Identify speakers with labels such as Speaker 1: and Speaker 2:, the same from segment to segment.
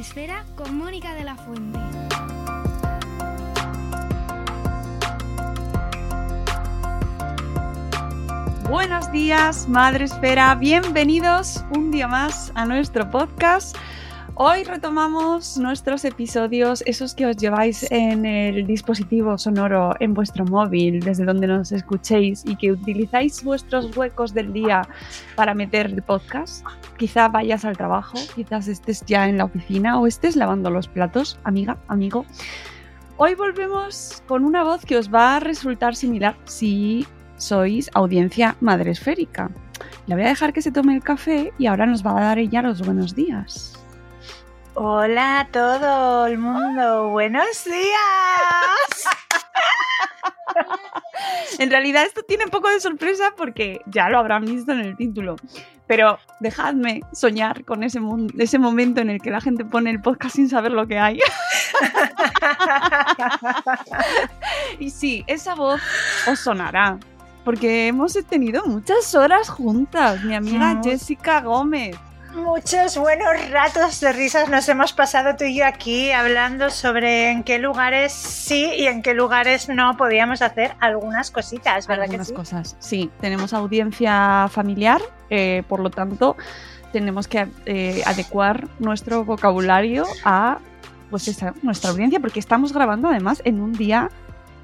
Speaker 1: Esfera,
Speaker 2: con Mónica de la Fuente.
Speaker 3: Buenos días, Madre Esfera. Bienvenidos un día más a nuestro podcast. Hoy retomamos nuestros episodios, esos que os lleváis en el dispositivo sonoro en vuestro móvil, desde donde nos escuchéis y que utilizáis vuestros huecos del día para meter el podcast. Quizá vayas al trabajo, quizás estés ya en la oficina o estés lavando los platos, amiga, amigo. Hoy volvemos con una voz que os va a resultar similar si sois audiencia madresférica. La voy a dejar que se tome el café y ahora nos va a dar ella los buenos días.
Speaker 4: Hola a todo el mundo, buenos días.
Speaker 3: En realidad esto tiene un poco de sorpresa porque ya lo habrán visto en el título. Pero dejadme soñar con ese, ese momento en el que la gente pone el podcast sin saber lo que hay. y sí, esa voz os sonará. Porque hemos tenido muchas horas juntas, mi amiga. Jessica Gómez.
Speaker 4: Muchos buenos ratos de risas nos hemos pasado tú y yo aquí hablando sobre en qué lugares sí y en qué lugares no podíamos hacer algunas cositas, ¿verdad
Speaker 3: algunas
Speaker 4: que sí?
Speaker 3: cosas. Sí, tenemos audiencia familiar, eh, por lo tanto, tenemos que eh, adecuar nuestro vocabulario a pues esa, nuestra audiencia, porque estamos grabando además en un día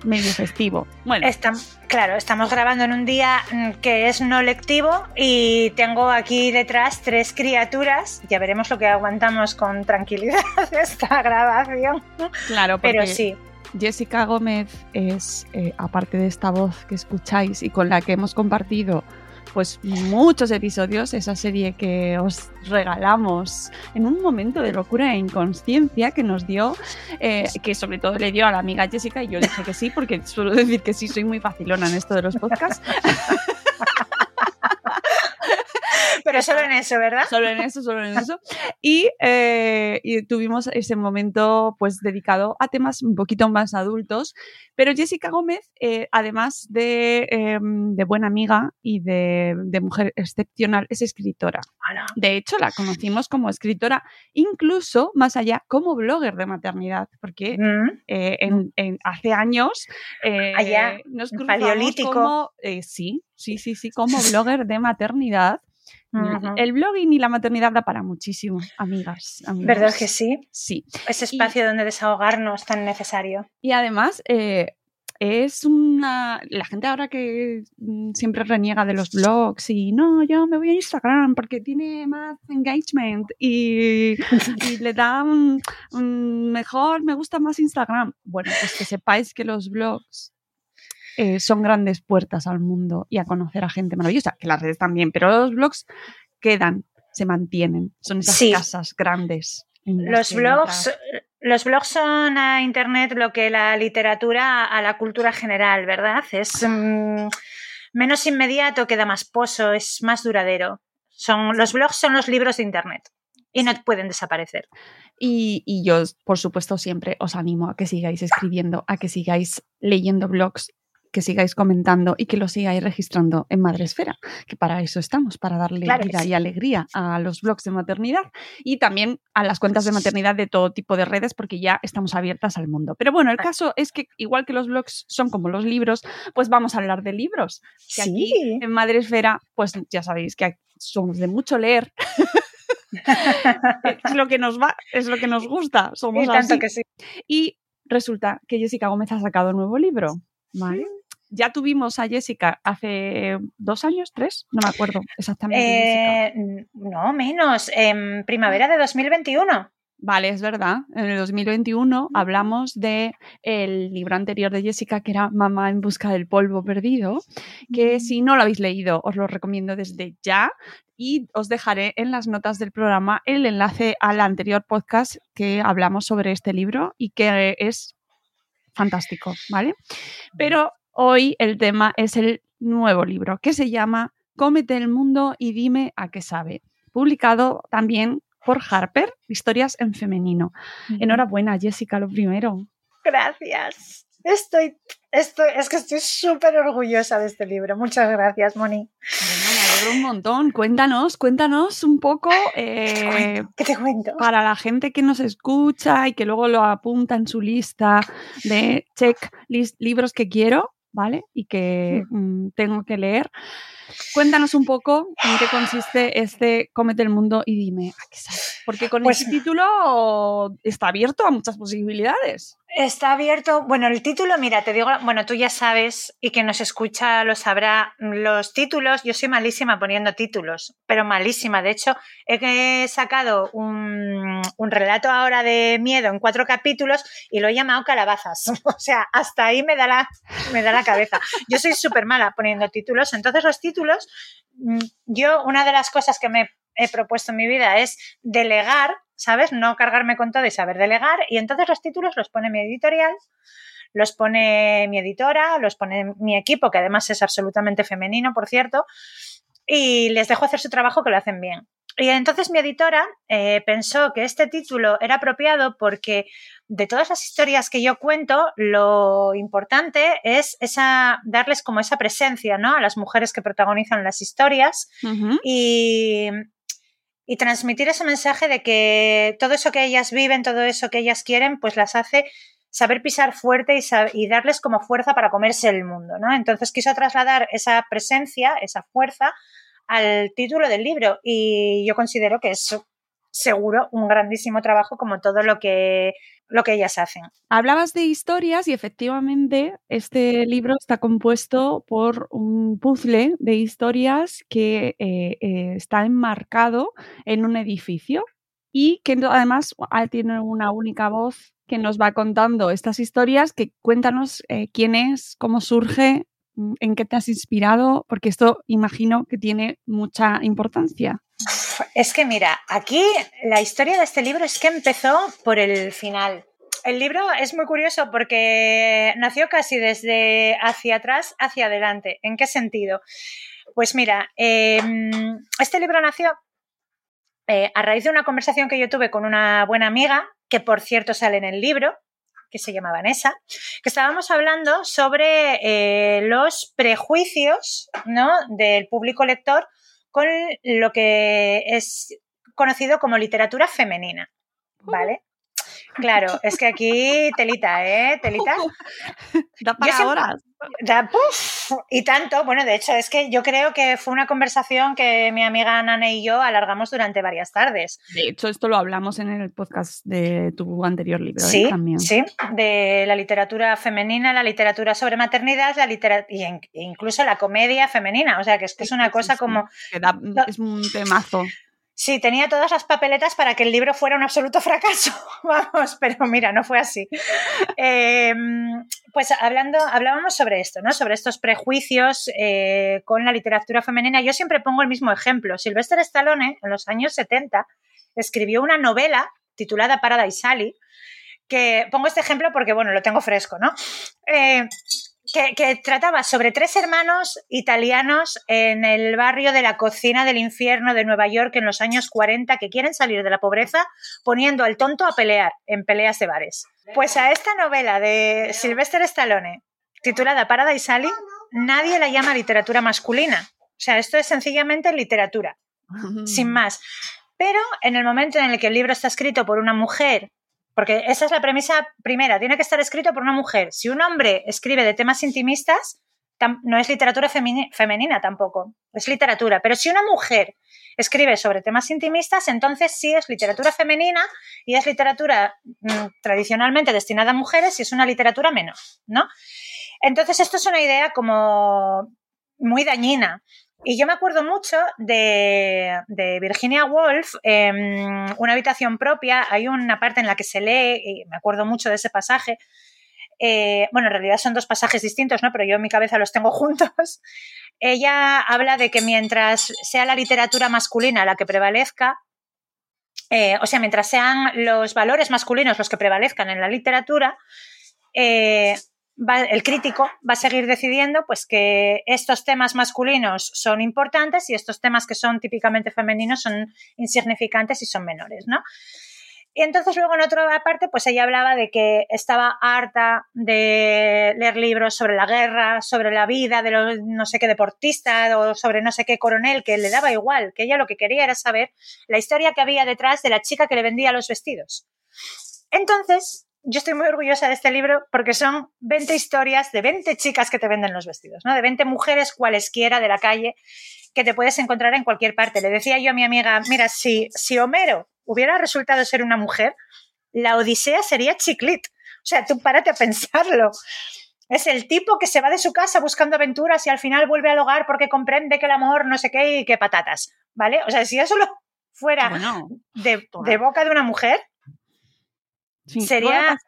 Speaker 3: medio festivo. Bueno,
Speaker 4: Estam- claro, estamos grabando en un día mm, que es no lectivo y tengo aquí detrás tres criaturas. Ya veremos lo que aguantamos con tranquilidad esta grabación.
Speaker 3: claro,
Speaker 4: Pero sí,
Speaker 3: Jessica Gómez es, eh, aparte de esta voz que escucháis y con la que hemos compartido pues muchos episodios, esa serie que os regalamos en un momento de locura e inconsciencia que nos dio, eh, que sobre todo le dio a la amiga Jessica y yo dije que sí, porque suelo decir que sí, soy muy facilona en esto de los podcasts.
Speaker 4: pero solo en eso, ¿verdad?
Speaker 3: Solo en eso, solo en eso. Y, eh, y tuvimos ese momento pues dedicado a temas un poquito más adultos. Pero Jessica Gómez, eh, además de, eh, de buena amiga y de mujer excepcional, es escritora. De hecho, la conocimos como escritora, incluso más allá, como blogger de maternidad, porque
Speaker 4: Mm.
Speaker 3: eh, en, en- hace años eh,
Speaker 4: Allá,
Speaker 3: nos cruzamos
Speaker 4: Paleolítico.
Speaker 3: como eh, sí, sí, sí, sí, como blogger de maternidad.
Speaker 4: Ujú.
Speaker 3: El blogging y la maternidad da para muchísimo, amigas.
Speaker 4: ¿Verdad que sí?
Speaker 3: Sí.
Speaker 4: Ese espacio donde desahogarnos tan necesario.
Speaker 3: Y además, eh, es una. La gente ahora que mm, siempre reniega de los blogs y no, yo me voy a Instagram porque tiene más engagement y, y le da un, un mejor, me gusta más Instagram. Bueno, pues que sepáis que los blogs eh, son grandes puertas al mundo y a conocer a gente maravillosa, que las redes también, pero los blogs quedan, se mantienen, son esas
Speaker 4: Sí.
Speaker 3: casas grandes.
Speaker 4: Los blogs,
Speaker 3: entras.
Speaker 4: Los blogs son a Internet lo que la literatura a la cultura general, ¿verdad? Es mm, menos inmediato, queda más pozo, es más duradero. Son, los blogs son los libros de Internet y no pueden desaparecer.
Speaker 3: Y, y, yo, por supuesto, siempre os animo a que sigáis escribiendo, a que sigáis leyendo blogs que sigáis comentando y que lo sigáis registrando en Madresfera, que para eso estamos, para darle vida y alegría a los blogs de maternidad y también a las cuentas de maternidad de todo tipo de redes, porque ya estamos abiertas al mundo. Pero bueno, el caso es que igual que los blogs son como los libros, pues vamos a hablar de libros. Que aquí en Madresfera, pues ya sabéis que somos de mucho leer. es lo que nos va, es lo que nos gusta. Somos
Speaker 4: y Que sí.
Speaker 3: Y resulta que Jessica Gómez ha sacado un nuevo libro. ¿Vale? Ya tuvimos a Jessica hace dos años, tres, no me acuerdo exactamente.
Speaker 4: Eh, no, menos, en primavera de 2021.
Speaker 3: Vale, es verdad. En el 2021 hablamos de el libro anterior de Jessica, que era Mamá en busca del polvo perdido, que si no lo habéis leído, os lo recomiendo desde ya. Y os dejaré en las notas del programa el enlace al anterior podcast que hablamos sobre este libro y que es fantástico, ¿vale? Pero Hoy el tema es el nuevo libro que se llama Cómete el mundo y dime a qué sabe, publicado también por Harper, Historias en femenino. Enhorabuena, Jessica, lo primero.
Speaker 4: Gracias. Estoy, estoy es que estoy súper orgullosa de este libro. Muchas gracias, Moni.
Speaker 3: me alegro un montón. Cuéntanos, cuéntanos un poco.
Speaker 4: Eh, ¿Qué te cuento?
Speaker 3: Para la gente que nos escucha y que luego lo apunta en su lista de check libros que quiero. ¿Vale? Y que mm, tengo que leer. Cuéntanos un poco en qué consiste este Cómete el mundo y dime a qué sale. Porque con pues, este título está abierto a muchas posibilidades.
Speaker 4: Está abierto. Bueno, el título, mira, te digo, bueno, tú ya sabes y quien nos escucha lo sabrá. Los títulos, yo soy malísima poniendo títulos, pero malísima. De hecho, he sacado un, relato ahora de miedo en cuatro capítulos y lo he llamado Calabazas. O sea, hasta ahí me da la, me da la cabeza. Yo soy súper mala poniendo títulos. Entonces, los títulos, mm, yo, una de las cosas que me he propuesto en mi vida es delegar ¿sabes? No cargarme con todo y saber delegar. Y entonces los títulos los pone mi editorial, los pone mi editora, los pone mi equipo, que además es absolutamente femenino, por cierto, y les dejo hacer su trabajo que lo hacen bien. Y entonces mi editora eh, pensó que este título era apropiado porque de todas las historias que yo cuento, lo importante es esa, darles como esa presencia ¿no? a las mujeres que protagonizan las historias y, y transmitir ese mensaje de que todo eso que ellas viven, todo eso que ellas quieren, pues las hace saber pisar fuerte y, darles como fuerza para comerse el mundo, ¿no? Entonces quiso trasladar esa presencia, esa fuerza al título del libro y yo considero que es seguro un grandísimo trabajo como todo lo que lo que ellas hacen.
Speaker 3: Hablabas de historias y efectivamente este libro está compuesto por un puzzle de historias que eh, eh, está enmarcado en un edificio y que además ah, tiene una única voz que nos va contando estas historias, que cuéntanos eh, quién es, cómo surge, mm, en qué te has inspirado, porque esto imagino que tiene mucha importancia.
Speaker 4: Es que mira, aquí la historia de este libro es que empezó por el final. El libro es muy curioso porque nació casi desde hacia atrás hacia adelante. ¿En qué sentido? Pues mira, em, este libro nació eh, a raíz de una conversación que yo tuve con una buena amiga, que por cierto sale en el libro, que se llama Vanessa, que estábamos hablando sobre eh, los prejuicios ¿no? del público lector con lo que es conocido como literatura femenina. ¿Vale? Claro, es que aquí telita, ¿eh? Telita.
Speaker 3: Da para horas.
Speaker 4: y tanto, bueno, de hecho, es que yo creo que fue una conversación que mi amiga Nane y yo alargamos durante varias tardes.
Speaker 3: De hecho, esto lo hablamos en el podcast de tu anterior libro. ¿eh?
Speaker 4: Sí,
Speaker 3: también.
Speaker 4: sí, de la literatura femenina, la literatura sobre maternidad, la literatura, e incluso la comedia femenina. O sea, que es que es una cosa como.
Speaker 3: es un temazo.
Speaker 4: Sí, tenía todas las papeletas para que el libro fuera un absoluto fracaso. Vamos, pero mira, no fue así. Em, pues hablando, hablábamos sobre esto, ¿no? Sobre estos prejuicios eh, con la literatura femenina. Yo siempre pongo el mismo ejemplo. Sylvester Stallone, en los años 70, escribió una novela titulada Paradise Alley, que pongo este ejemplo porque, bueno, lo tengo fresco, ¿no? Eh, que, trataba sobre tres hermanos italianos en el barrio de la cocina del infierno de Nueva York en los años 40 que quieren salir de la pobreza poniendo al tonto a pelear en peleas de bares. Pues a esta novela de Sylvester Stallone, titulada Paradise Sally, nadie la llama literatura masculina. O sea, esto es sencillamente literatura, sin más. Pero en el momento en el que el libro está escrito por una mujer porque esa es la premisa primera, tiene que estar escrito por una mujer. Si un hombre escribe de temas intimistas, no es literatura femenina tampoco, es literatura. Pero si una mujer escribe sobre temas intimistas, entonces sí es literatura femenina y es literatura mm, tradicionalmente destinada a mujeres y es una literatura menor, ¿no? Entonces esto es una idea como muy dañina. Y yo me acuerdo mucho de, Virginia Woolf, en una habitación propia, hay una parte en la que se lee, y me acuerdo mucho de ese pasaje, eh, bueno, en realidad son dos pasajes distintos, ¿no? Pero yo en mi cabeza los tengo juntos. Ella habla de que mientras sea la literatura masculina la que prevalezca, eh, o sea, mientras sean los valores masculinos los que prevalezcan en la literatura, eh, el crítico va a seguir decidiendo pues que estos temas masculinos son importantes y estos temas que son típicamente femeninos son insignificantes y son menores, ¿no? Y entonces luego en otra parte, pues ella hablaba de que estaba harta de leer libros sobre la guerra, sobre la vida de los no sé qué deportista o sobre no sé qué coronel, que le daba igual, que ella lo que quería era saber la historia que había detrás de la chica que le vendía los vestidos. Entonces, yo estoy muy orgullosa de este libro porque son 20 historias de 20 chicas que te venden los vestidos, ¿no? De 20 mujeres cualesquiera de la calle que te puedes encontrar en cualquier parte. Le decía yo a mi amiga, mira, si, si Homero hubiera resultado ser una mujer, la Odisea sería chiclit. O sea, tú párate a pensarlo. Es el tipo que se va de su casa buscando aventuras y al final vuelve al hogar porque comprende que el amor no sé qué y que patatas, ¿vale? O sea, si eso lo fuera de, de boca de una mujer, Sería...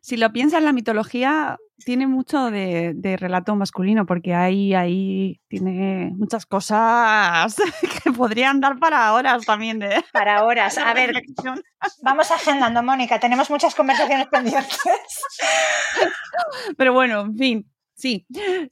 Speaker 3: si lo piensas, la mitología tiene mucho de, relato masculino, porque ahí, ahí tiene muchas cosas que podrían dar para horas también. De,
Speaker 4: para horas. A ver, vamos agendando, Mónica, tenemos muchas conversaciones pendientes.
Speaker 3: Pero bueno, en fin, sí,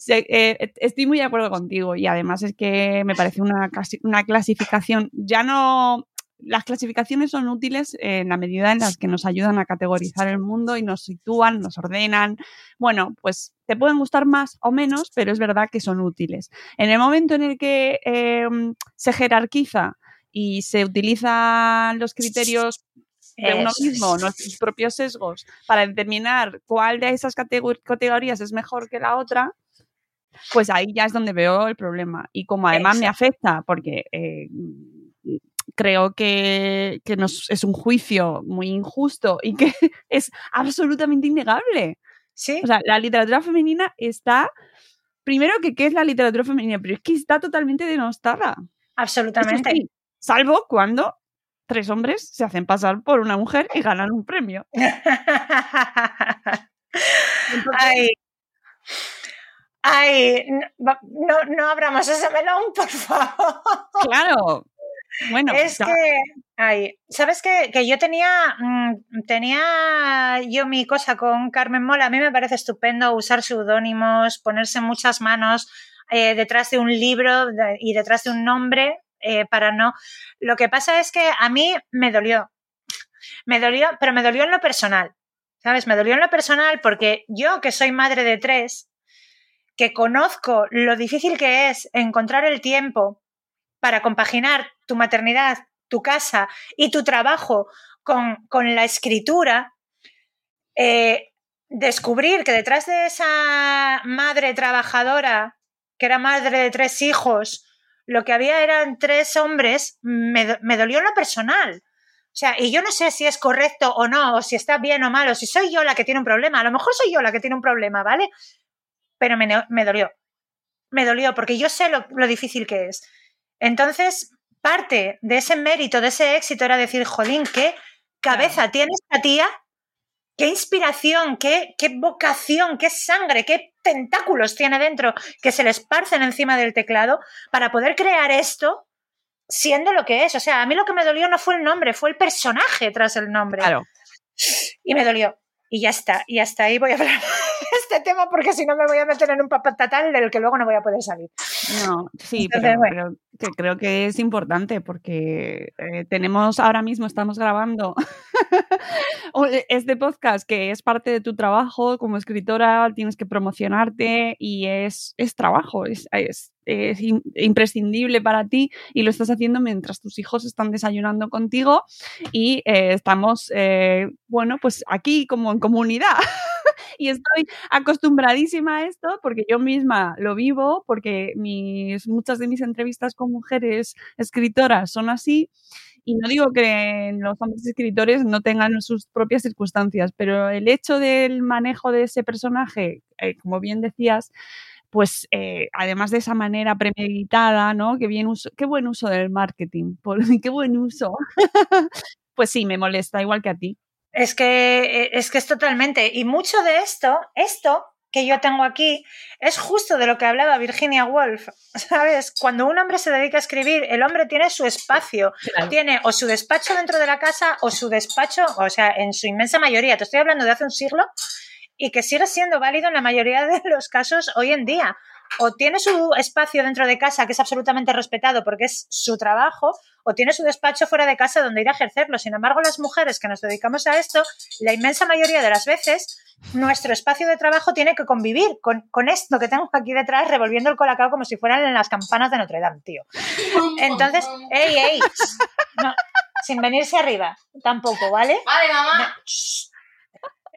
Speaker 3: eh, estoy muy de acuerdo contigo y además es que me parece una, una clasificación ya no las clasificaciones son útiles en la medida en las que nos ayudan a categorizar el mundo y nos sitúan, nos ordenan. Bueno, pues te pueden gustar más o menos, pero es verdad que son útiles. En el momento en el que em, se jerarquiza y se utilizan los criterios de uno mismo, nuestros propios sesgos, para determinar cuál de esas categorías es mejor que la otra, pues ahí ya es donde veo el problema. Y como además me afecta, porque eh, creo que, es un juicio muy injusto y que es absolutamente innegable.
Speaker 4: Sí.
Speaker 3: O sea, la literatura femenina está. Primero que qué es la literatura femenina, pero es que está totalmente denostada.
Speaker 4: Absolutamente.
Speaker 3: salvo cuando tres hombres se hacen pasar por una mujer y ganan un premio.
Speaker 4: Ay. Ay, no, no abramos ese melón, por favor.
Speaker 3: Claro, bueno,
Speaker 4: es que, ay, ¿sabes qué? Que yo tenía, mm, tenía yo mi cosa con Carmen Mola. A mí me parece estupendo usar seudónimos, ponerse muchas manos eh, detrás de un libro y detrás de un nombre eh, para no. Lo que pasa es que a mí me dolió. Me dolió, pero me dolió en lo personal. ¿Sabes? Me dolió en lo personal porque yo, que soy madre de tres, que conozco lo difícil que es encontrar el tiempo para compaginar tu maternidad, tu casa y tu trabajo con, la escritura, eh, descubrir que detrás de esa madre trabajadora, que era madre de tres hijos, lo que había eran tres hombres, me, me dolió lo personal. O sea, y yo no sé si es correcto o no, o si está bien o mal, o si soy yo la que tiene un problema. A lo mejor soy yo la que tiene un problema, ¿vale? Pero me, me dolió. Me dolió porque yo sé lo, lo, difícil que es. Entonces, parte de ese mérito, de ese éxito era decir, jolín, qué cabeza tiene esta tía, qué inspiración, qué, qué vocación, qué sangre, qué tentáculos tiene dentro que se le esparcen encima del teclado para poder crear esto siendo lo que es. O sea, a mí lo que me dolió no fue el nombre, fue el personaje tras el nombre.
Speaker 3: Claro.
Speaker 4: Y me dolió. Y ya está. Y hasta ahí voy a hablar tema porque si no me voy a meter en un papatatal del que luego no voy a poder salir.
Speaker 3: No, sí, pero, que creo que es importante porque eh, tenemos ahora mismo, estamos grabando este podcast que es parte de tu trabajo como escritora, tienes que promocionarte y es, es trabajo, es, es, es imprescindible para ti y lo estás haciendo mientras tus hijos están desayunando contigo y eh, estamos, eh, bueno, pues aquí como en comunidad. y estoy acostumbradísima a esto porque yo misma lo vivo, porque mis, muchas de mis entrevistas con mujeres escritoras son así. Y no digo que los hombres escritores no tengan sus propias circunstancias, pero el hecho del manejo de ese personaje, eh, como bien decías, pues eh, además de esa manera premeditada, ¿no? Qué, bien uso, qué buen uso del marketing, qué buen uso. pues sí, me molesta, igual que a ti.
Speaker 4: Es que, eh, es que es totalmente. Y mucho de esto, esto que yo tengo aquí, es justo de lo que hablaba Virginia Woolf. ¿Sabes? Cuando un hombre se dedica a escribir, el hombre tiene su espacio. Tiene o su despacho dentro de la casa o su despacho, o sea, en su inmensa mayoría. Te estoy hablando de hace un siglo y que sigue siendo válido en la mayoría de los casos hoy en día. O tiene su espacio dentro de casa que es absolutamente respetado porque es su trabajo, o tiene su despacho fuera de casa donde ir a ejercerlo. Sin embargo, las mujeres que nos dedicamos a esto, la inmensa mayoría de las veces, nuestro espacio de trabajo tiene que convivir con, esto que tengo aquí detrás revolviendo el colacao como si fueran en las campanas de Notre Dame, tío. Entonces, ey, ey, sin venirse arriba, tampoco, ¿vale?
Speaker 5: Vale, mamá.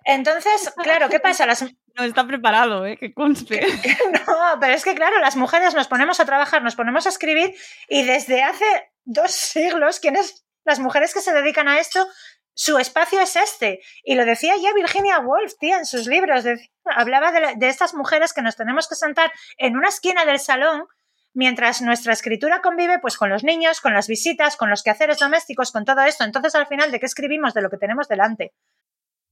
Speaker 4: Entonces, claro, ¿qué pasa? Las...
Speaker 3: No está preparado, ¿eh? Que conste.
Speaker 4: No, pero es que, claro, las mujeres nos ponemos a trabajar, nos ponemos a escribir y desde hace dos siglos, ¿quiénes? Las mujeres que se dedican a esto, su espacio es este. Y lo decía ya Virginia Woolf, tía, en sus libros. hablaba de, de estas mujeres que nos tenemos que sentar en una esquina del salón mientras nuestra escritura convive pues con los niños, con las visitas, con los quehaceres domésticos, con todo esto. Entonces, al final, ¿de qué escribimos? De lo que tenemos delante.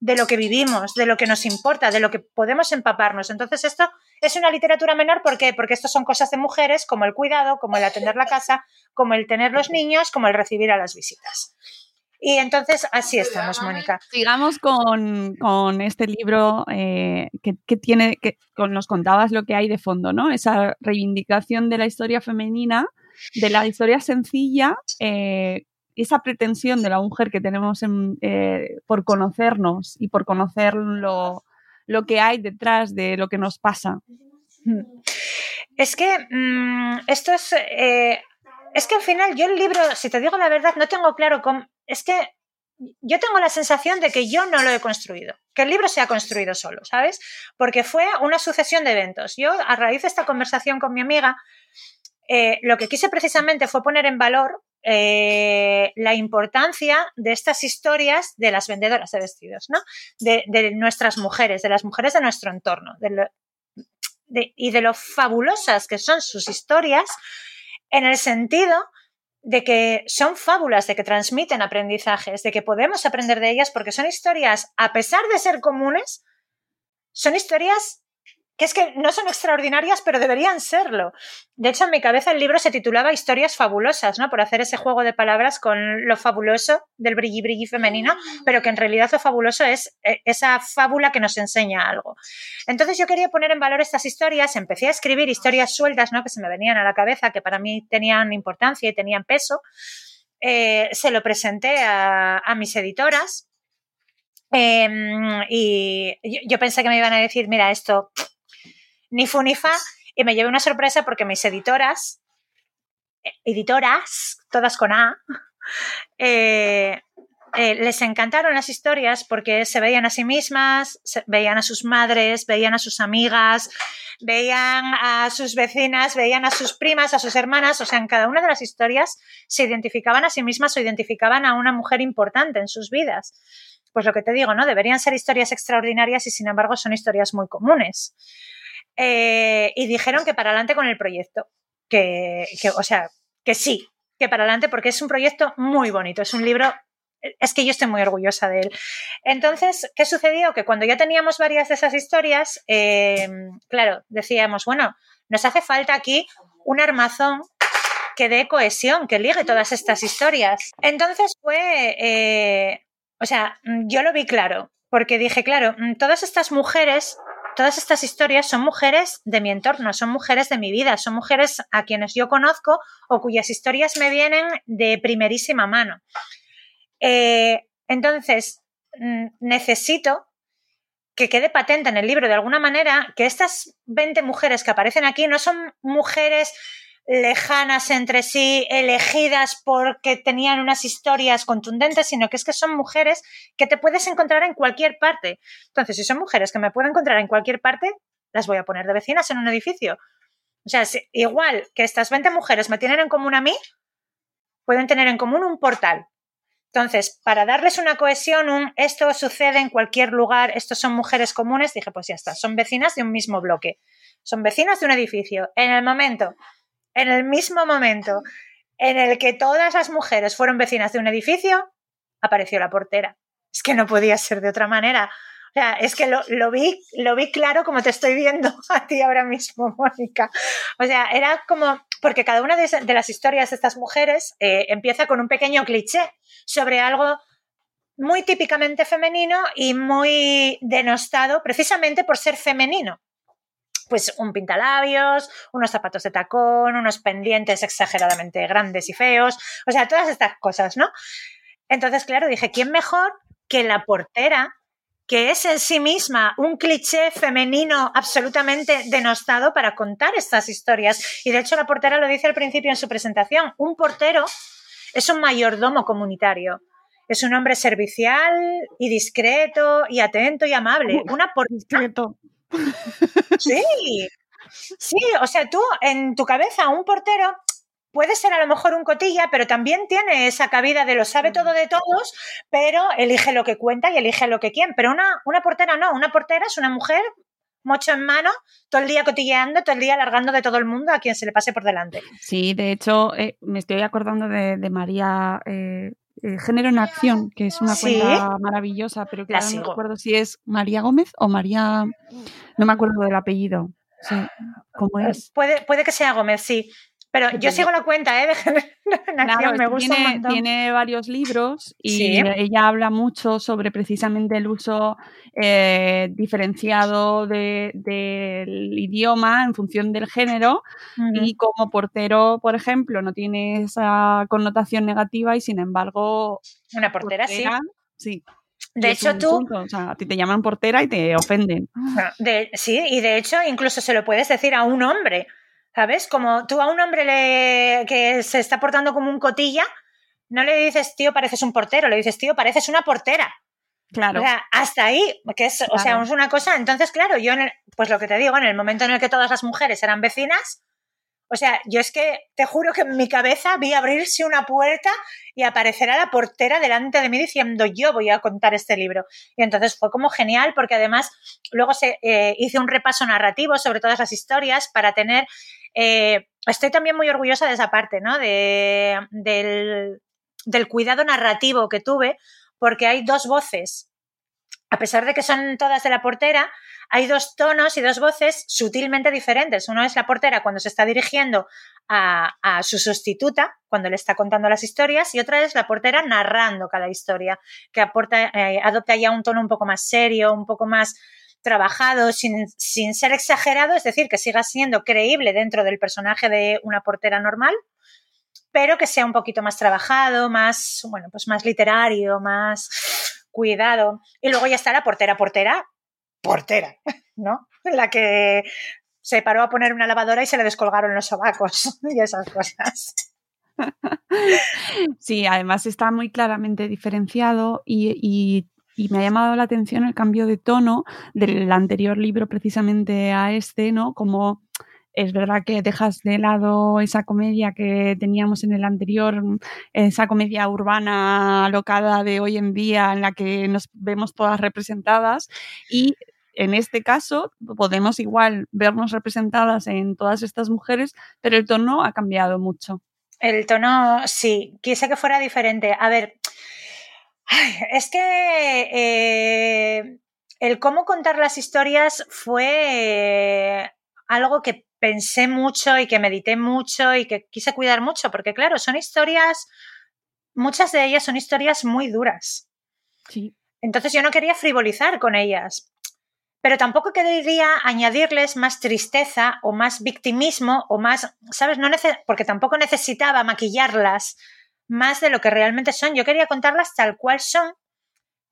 Speaker 4: De lo que vivimos, de lo que nos importa, de lo que podemos empaparnos. Entonces, esto es una literatura menor, ¿por qué? Porque esto son cosas de mujeres, como el cuidado, como el atender la casa, como el tener los niños, como el recibir a las visitas. Y entonces así estamos, Mónica.
Speaker 3: Sigamos con, este libro eh, que, tiene, que nos contabas lo que hay de fondo, ¿no? Esa reivindicación de la historia femenina, de la historia sencilla, eh, esa pretensión de la mujer que tenemos eh, por conocernos y por conocer lo, que hay detrás de lo que nos pasa.
Speaker 4: Es que mm, esto es... Eh, es que al final yo el libro, si te digo la verdad, no tengo claro cómo... Es que yo tengo la sensación de que yo no lo he construido, que el libro se ha construido solo, ¿sabes? Porque fue una sucesión de eventos. Yo, a raíz de esta conversación con mi amiga, eh, lo que quise precisamente fue poner en valor eh, la importancia de estas historias de las vendedoras de vestidos, ¿no? De, nuestras mujeres, de las mujeres de nuestro entorno, y de lo fabulosas que son sus historias en el sentido de que son fábulas, de que transmiten aprendizajes, de que podemos aprender de ellas porque son historias, a pesar de ser comunes, son historias que es que no son extraordinarias, pero deberían serlo. De hecho, en mi cabeza el libro se titulaba Historias fabulosas, ¿no? Por hacer ese juego de palabras con lo fabuloso del brilli brilli femenino, pero que en realidad lo fabuloso es eh, esa fábula que nos enseña algo. Entonces yo quería poner en valor estas historias, empecé a escribir historias sueltas, ¿no? Que se me venían a la cabeza, que para mí tenían importancia y tenían peso. Eh, se lo presenté a mis editoras Em, y yo, pensé que me iban a decir, mira, esto ni fu ni fa, y me llevé una sorpresa porque mis editoras, editoras, todas con A, eh, eh, les encantaron las historias porque se veían a sí mismas, veían a sus madres, veían a sus amigas, veían a sus vecinas, veían a sus primas, a sus hermanas, o sea, en cada una de las historias se identificaban a sí mismas o identificaban a una mujer importante en sus vidas. Pues lo que te digo, ¿no? Deberían ser historias extraordinarias y sin embargo son historias muy comunes. Eh, y dijeron que para adelante con el proyecto, que, o sea, que sí, que para adelante porque es un proyecto muy bonito, es un libro es que yo estoy muy orgullosa de él. Entonces, ¿qué sucedió? Que cuando ya teníamos varias de esas historias, eh, claro, decíamos, bueno, nos hace falta aquí un armazón que dé cohesión, que ligue todas estas historias. Entonces fue, eh, o sea, yo lo vi claro, porque dije, claro, todas estas mujeres, todas estas historias son mujeres de mi entorno, son mujeres de mi vida, son mujeres a quienes yo conozco o cuyas historias me vienen de primerísima mano. Eh, entonces, mm, necesito que quede patente en el libro de alguna manera que estas 20 mujeres que aparecen aquí no son mujeres lejanas entre sí, elegidas porque tenían unas historias contundentes, sino que es que son mujeres que te puedes encontrar en cualquier parte. Entonces, si son mujeres que me puedo encontrar en cualquier parte, las voy a poner de vecinas en un edificio. O sea, igual que estas 20 mujeres me tienen en común a mí, pueden tener en común un portal, entonces, para darles una cohesión, un esto sucede en cualquier lugar, estos son mujeres comunes, dije, pues ya está, son vecinas de un mismo bloque, son vecinas de un edificio. En el momento, en el mismo momento en el que todas las mujeres fueron vecinas de un edificio, apareció la portera. Es que no podía ser de otra manera. O sea, es que lo, vi, lo vi claro como te estoy viendo a ti ahora mismo, Mónica. O sea, era como, porque cada una de, las historias de estas mujeres eh, empieza con un pequeño cliché sobre algo muy típicamente femenino y muy denostado precisamente por ser femenino. Pues un pintalabios, unos zapatos de tacón, unos pendientes exageradamente grandes y feos, o sea, todas estas cosas, ¿no? Entonces, claro, dije, ¿quién mejor que la portera que es en sí misma un cliché femenino absolutamente denostado para contar estas historias. Y de hecho la portera lo dice al principio en su presentación, un portero es un mayordomo comunitario. Es un hombre servicial y discreto y atento y amable. Una portera. Sí. Sí, o sea, tú en tu cabeza, un portero puede ser a lo mejor un cotilla, pero también tiene esa cabida de lo sabe todo de todos, pero elige lo que cuenta y elige lo que quiere. Pero una, una portera no, una portera es una mujer mocho en mano, todo el día cotilleando, todo el día alargando de todo el mundo a quien se le pase por delante.
Speaker 3: Sí, de hecho, eh, me estoy acordando de, María eh, eh, Género en Acción, que es una cuenta maravillosa, pero que no me acuerdo si es María Gómez o María, no me acuerdo del apellido. Sí, ¿Cómo es?
Speaker 4: Puede, puede que sea Gómez, sí. Pero yo sigo la cuenta, ¿eh? De me gusta
Speaker 3: tiene, tiene, varios libros y ella habla mucho sobre precisamente el uso eh, diferenciado del idioma en función del género y como portero, por ejemplo, no tiene esa connotación negativa y sin embargo...
Speaker 4: Una portera, sí.
Speaker 3: Sí.
Speaker 4: De hecho, tú.
Speaker 3: O sea, a ti te llaman portera y te ofenden.
Speaker 4: sí, y de hecho, incluso se lo puedes decir a un hombre. ¿Sabes? Como tú a un hombre le, que se está portando como un cotilla, no le dices, tío, pareces un portero, le dices, tío, pareces una portera.
Speaker 3: Claro.
Speaker 4: O sea, hasta ahí, que es, o sea, es una cosa. Entonces, claro, yo, pues lo que te digo, en el momento en el que todas las mujeres eran vecinas, o sea, yo es que te juro que en mi cabeza vi abrirse una puerta y aparecer a la portera delante de mí diciendo yo voy a contar este libro. Y entonces fue como genial porque además luego se, eh, hice un repaso narrativo sobre todas las historias para tener... Eh, estoy también muy orgullosa de esa parte, ¿no? De, del, del cuidado narrativo que tuve porque hay dos voces. A pesar de que son todas de la portera, hay dos tonos y dos voces sutilmente diferentes. Uno es la portera cuando se está dirigiendo a, su sustituta, cuando le está contando las historias, y otra es la portera narrando cada historia, que aporta, eh, adopta ya un tono un poco más serio, un poco más trabajado, sin, sin ser exagerado, es decir, que siga siendo creíble dentro del personaje de una portera normal, pero que sea un poquito más trabajado, más, bueno, pues más literario, más cuidado. Y luego ya está la portera, portera, portera, ¿no? La que se paró a poner una lavadora y se le descolgaron los sobacos y esas cosas.
Speaker 3: Sí, además está muy claramente diferenciado y, me ha llamado la atención el cambio de tono del anterior libro precisamente a este, ¿no? Como es verdad que dejas de lado esa comedia que teníamos en el anterior, esa comedia urbana alocada de hoy en día en la que nos vemos todas representadas y en este caso podemos igual vernos representadas en todas estas mujeres, pero el tono ha cambiado mucho.
Speaker 4: El tono, sí, quise que fuera diferente. A ver, es que eh, el cómo contar las historias fue algo que pensé mucho y que medité mucho y que quise cuidar mucho, porque claro, son historias, muchas de ellas son historias muy duras.
Speaker 3: Sí.
Speaker 4: Entonces yo no quería frivolizar con ellas, pero tampoco quería añadirles más tristeza o más victimismo o más, ¿sabes? No porque tampoco necesitaba maquillarlas más de lo que realmente son. Yo quería contarlas tal cual son,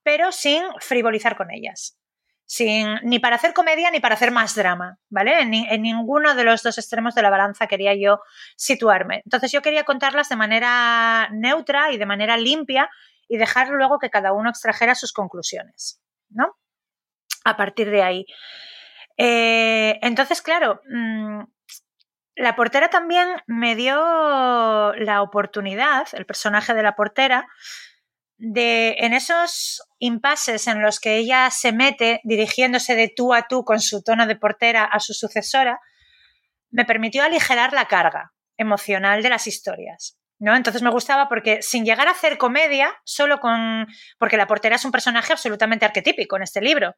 Speaker 4: pero sin frivolizar con ellas. Sin, ni para hacer comedia ni para hacer más drama, ¿vale? En, ninguno de los dos extremos de la balanza quería yo situarme. Entonces yo quería contarlas de manera neutra y de manera limpia y dejar luego que cada uno extrajera sus conclusiones, ¿no? a partir de ahí. Eh, entonces, claro, mm, la portera también me dio la oportunidad, el personaje de la portera, de en esos impases en los que ella se mete dirigiéndose de tú a tú con su tono de portera a su sucesora, me permitió aligerar la carga emocional de las historias. ¿No? Entonces me gustaba porque sin llegar a hacer comedia, solo con. porque la portera es un personaje absolutamente arquetípico en este libro.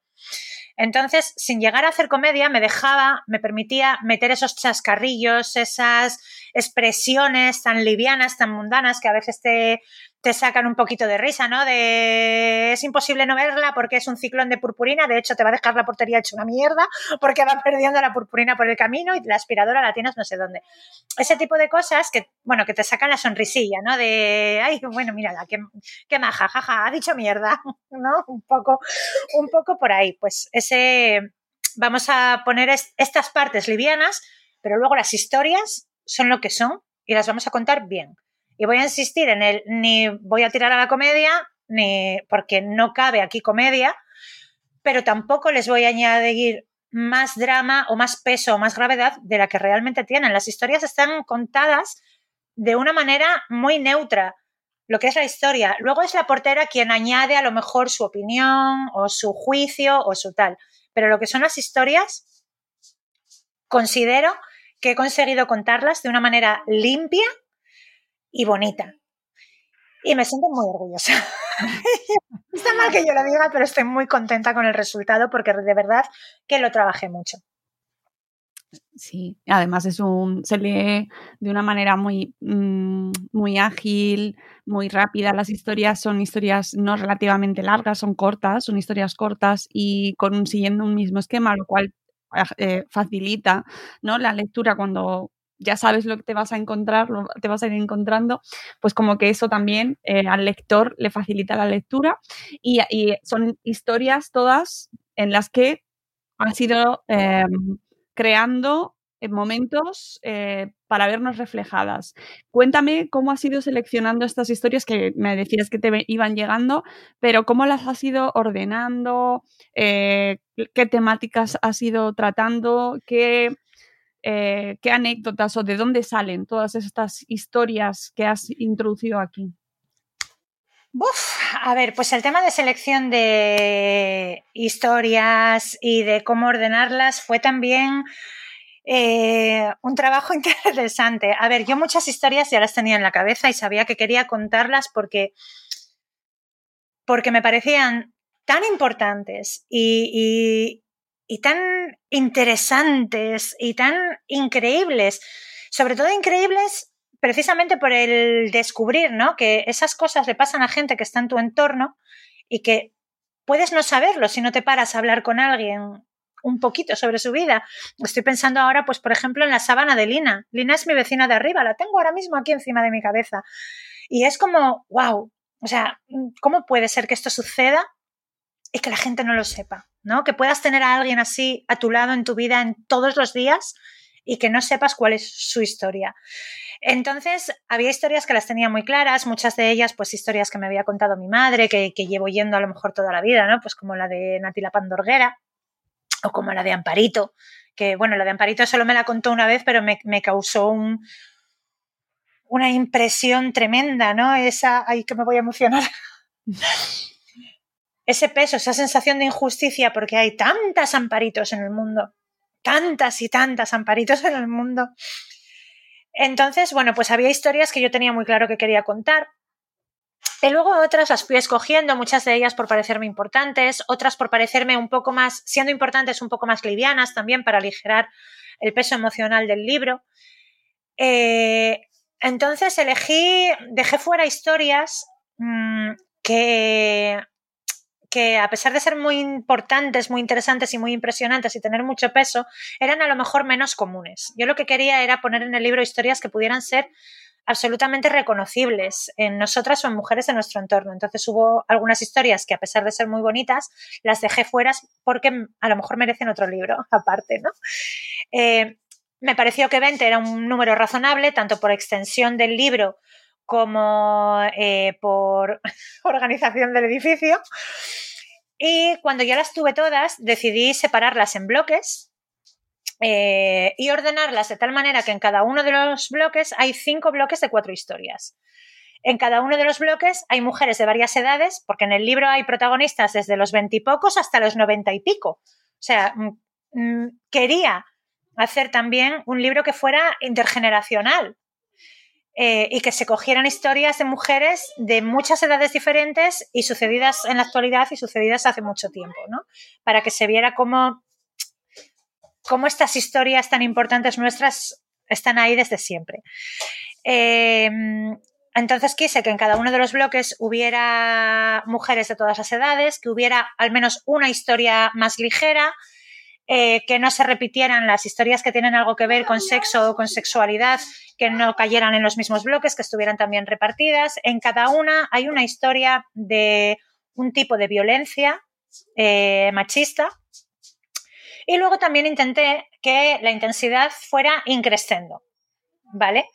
Speaker 4: Entonces, sin llegar a hacer comedia, me dejaba, me permitía meter esos chascarrillos, esas expresiones tan livianas, tan mundanas que a veces te, te sacan un poquito de risa, ¿no? De es imposible no verla porque es un ciclón de purpurina, de hecho te va a dejar la portería hecha una mierda porque va perdiendo la purpurina por el camino y la aspiradora la tienes no sé dónde. Ese tipo de cosas que, bueno, que te sacan la sonrisilla, ¿no? De, ay, bueno, mírala, qué, qué maja, jaja, ha dicho mierda, ¿no? Un poco, un poco por ahí. Pues ese, vamos a poner estas partes livianas, pero luego las historias son lo que son y las vamos a contar bien. Y voy a insistir en el ni voy a tirar a la comedia, ni porque no cabe aquí comedia, pero tampoco les voy a añadir más drama o más peso o más gravedad de la que realmente tienen. Las historias están contadas de una manera muy neutra, lo que es la historia. Luego es la portera quien añade a lo mejor su opinión o su juicio o su tal. Pero lo que son las historias, considero que he conseguido contarlas de una manera limpia y bonita. Y me siento muy orgullosa. Está mal que yo lo diga, pero estoy muy contenta con el resultado porque de verdad que lo trabajé mucho.
Speaker 3: Sí, además es un, se lee de una manera muy, mm, muy ágil, muy rápida. Las historias son historias no relativamente largas, son cortas, son historias cortas y con siguiendo un mismo esquema, lo cual eh, facilita ¿no? la lectura cuando ya sabes lo que te vas a encontrar, te vas a ir encontrando, pues como que eso también eh, al lector le facilita la lectura y, son historias todas en las que han sido em, creando momentos eh, para vernos reflejadas. Cuéntame cómo has ido seleccionando estas historias que me decías que te iban llegando, pero cómo las has ido ordenando, eh, qué temáticas has ido tratando, qué eh, qué anécdotas o de dónde salen todas estas historias que has introducido aquí.
Speaker 4: a ver, pues el tema de selección de historias y de cómo ordenarlas fue también eh, un trabajo interesante. A ver, yo muchas historias ya las tenía en la cabeza y sabía que quería contarlas porque, porque me parecían tan importantes y, y tan interesantes y tan increíbles. Sobre todo increíbles precisamente por el descubrir, ¿no? Que esas cosas le pasan a gente que está en tu entorno y que puedes no saberlo si no te paras a hablar con alguien un poquito sobre su vida. Estoy pensando ahora, pues, por ejemplo, en la sábana de Lina. Lina es mi vecina de arriba, la tengo ahora mismo aquí encima de mi cabeza. Y es como, wow, o sea, ¿cómo puede ser que esto suceda y que la gente no lo sepa? ¿no? Que puedas tener a alguien así a tu lado en tu vida en todos los días y que no sepas cuál es su historia. Entonces, había historias que las tenía muy claras, muchas de ellas, pues historias que me había contado mi madre, que, llevo yendo a lo mejor toda la vida, ¿no? Pues como la de Natila Pandorguera o como la de Amparito, que bueno, la de Amparito solo me la contó una vez, pero me, me causó un, una impresión tremenda, ¿no? Esa, ay, que me voy a emocionar. Ese peso, esa sensación de injusticia, porque hay tantas amparitos en el mundo, tantas y tantas amparitos en el mundo. Entonces, bueno, pues había historias que yo tenía muy claro que quería contar. Y luego otras las fui escogiendo, muchas de ellas por parecerme importantes, otras por parecerme un poco más, siendo importantes, un poco más livianas también para aligerar el peso emocional del libro. Eh, entonces elegí, dejé fuera historias mm, que que a pesar de ser muy importantes, muy interesantes y muy impresionantes y tener mucho peso, eran a lo mejor menos comunes. Yo lo que quería era poner en el libro historias que pudieran ser absolutamente reconocibles en nosotras o en mujeres de nuestro entorno. Entonces hubo algunas historias que a pesar de ser muy bonitas, las dejé fuera porque a lo mejor merecen otro libro aparte, ¿no? Eh, me pareció que 20 era un número razonable, tanto por extensión del libro como eh, por organización del edificio. Y cuando ya las tuve todas, decidí separarlas en bloques eh, y ordenarlas de tal manera que en cada uno de los bloques hay cinco bloques de cuatro historias. En cada uno de los bloques hay mujeres de varias edades, porque en el libro hay protagonistas desde los veintipocos hasta los noventa y pico. O sea, mm, mm, quería hacer también un libro que fuera intergeneracional, eh, y que se cogieran historias de mujeres de muchas edades diferentes y sucedidas en la actualidad y sucedidas hace mucho tiempo, ¿no? Para que se viera cómo, cómo estas historias tan importantes nuestras están ahí desde siempre. Em, entonces quise que en cada uno de los bloques hubiera mujeres de todas las edades, que hubiera al menos una historia más ligera, eh, que no se repitieran las historias que tienen algo que ver con sexo o con sexualidad, que no cayeran en los mismos bloques, que estuvieran también repartidas. En cada una hay una historia de un tipo de violencia eh, machista. Y luego también intenté que la intensidad fuera increciendo, ¿vale?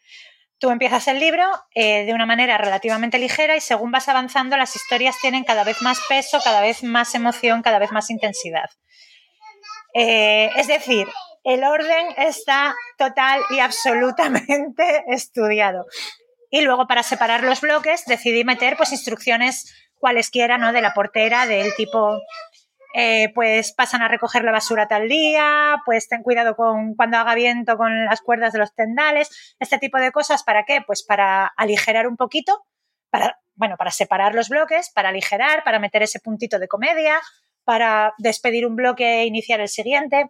Speaker 4: Tú empiezas el libro eh, de una manera relativamente ligera y según vas avanzando las historias tienen cada vez más peso, cada vez más emoción, cada vez más intensidad. Eh, es decir, el orden está total y absolutamente estudiado. Y luego para separar los bloques decidí meter pues instrucciones cualesquiera, ¿no? De la portera, del tipo, eh, pues pasan a recoger la basura tal día, pues ten cuidado con cuando haga viento con las cuerdas de los tendales, este tipo de cosas, ¿para qué? Pues para aligerar un poquito, para, bueno, para separar los bloques, para aligerar, para meter ese puntito de comedia, para despedir un bloque e iniciar el siguiente.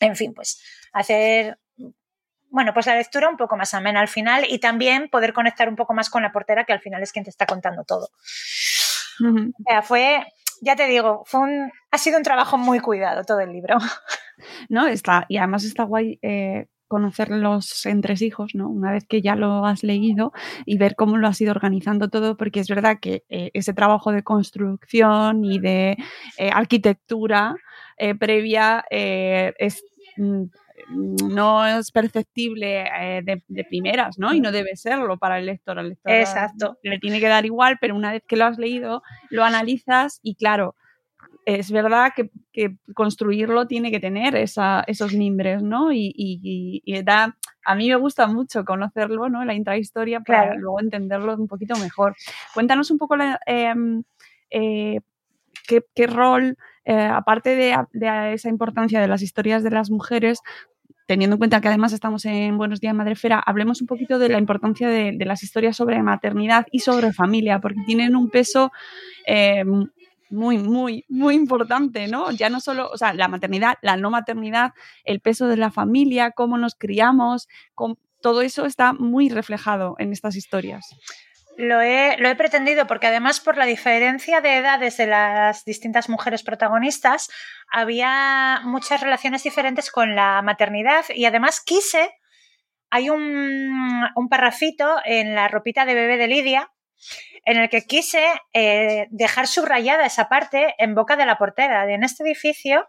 Speaker 4: En fin, pues hacer bueno, pues la lectura un poco más amena al final y también poder conectar un poco más con la portera, que al final es quien te está contando todo. O sea, fue, ya te digo, fue un, ha sido un trabajo muy cuidado todo el libro.
Speaker 3: No, está, y además está guay eh, conocer los entresijos, ¿no? Una vez que ya lo has leído y ver cómo lo has ido organizando todo, porque es verdad que eh, ese trabajo de construcción y de eh, arquitectura eh, previa es mm, no es perceptible de, primeras, ¿no? Y no debe serlo para el lector. Al lector
Speaker 4: Exacto.
Speaker 3: Le tiene que dar igual, pero una vez que lo has leído, lo analizas y claro, es verdad que, construirlo tiene que tener esos mimbres, ¿no? Y, da, a mí me gusta mucho conocerlo, ¿no? La intrahistoria para luego entenderlo un poquito mejor. Cuéntanos un poco em, eh, qué, rol, eh, aparte de, esa importancia de las historias de las mujeres, teniendo en cuenta que además estamos en Buenos Días Madrefera, hablemos un poquito de la importancia de, las historias sobre maternidad y sobre familia, porque tienen un peso em, muy, muy, muy importante, ¿no? Ya no solo, o sea, la maternidad, la no maternidad, el peso de la familia, cómo nos criamos, todo eso está muy reflejado en estas historias.
Speaker 4: Lo he, lo he, pretendido porque además por la diferencia de edades de las distintas mujeres protagonistas había muchas relaciones diferentes con la maternidad y además quise, hay un, un parrafito en la ropita de bebé de Lidia en el que quise eh, dejar subrayada esa parte en boca de la portera. En este edificio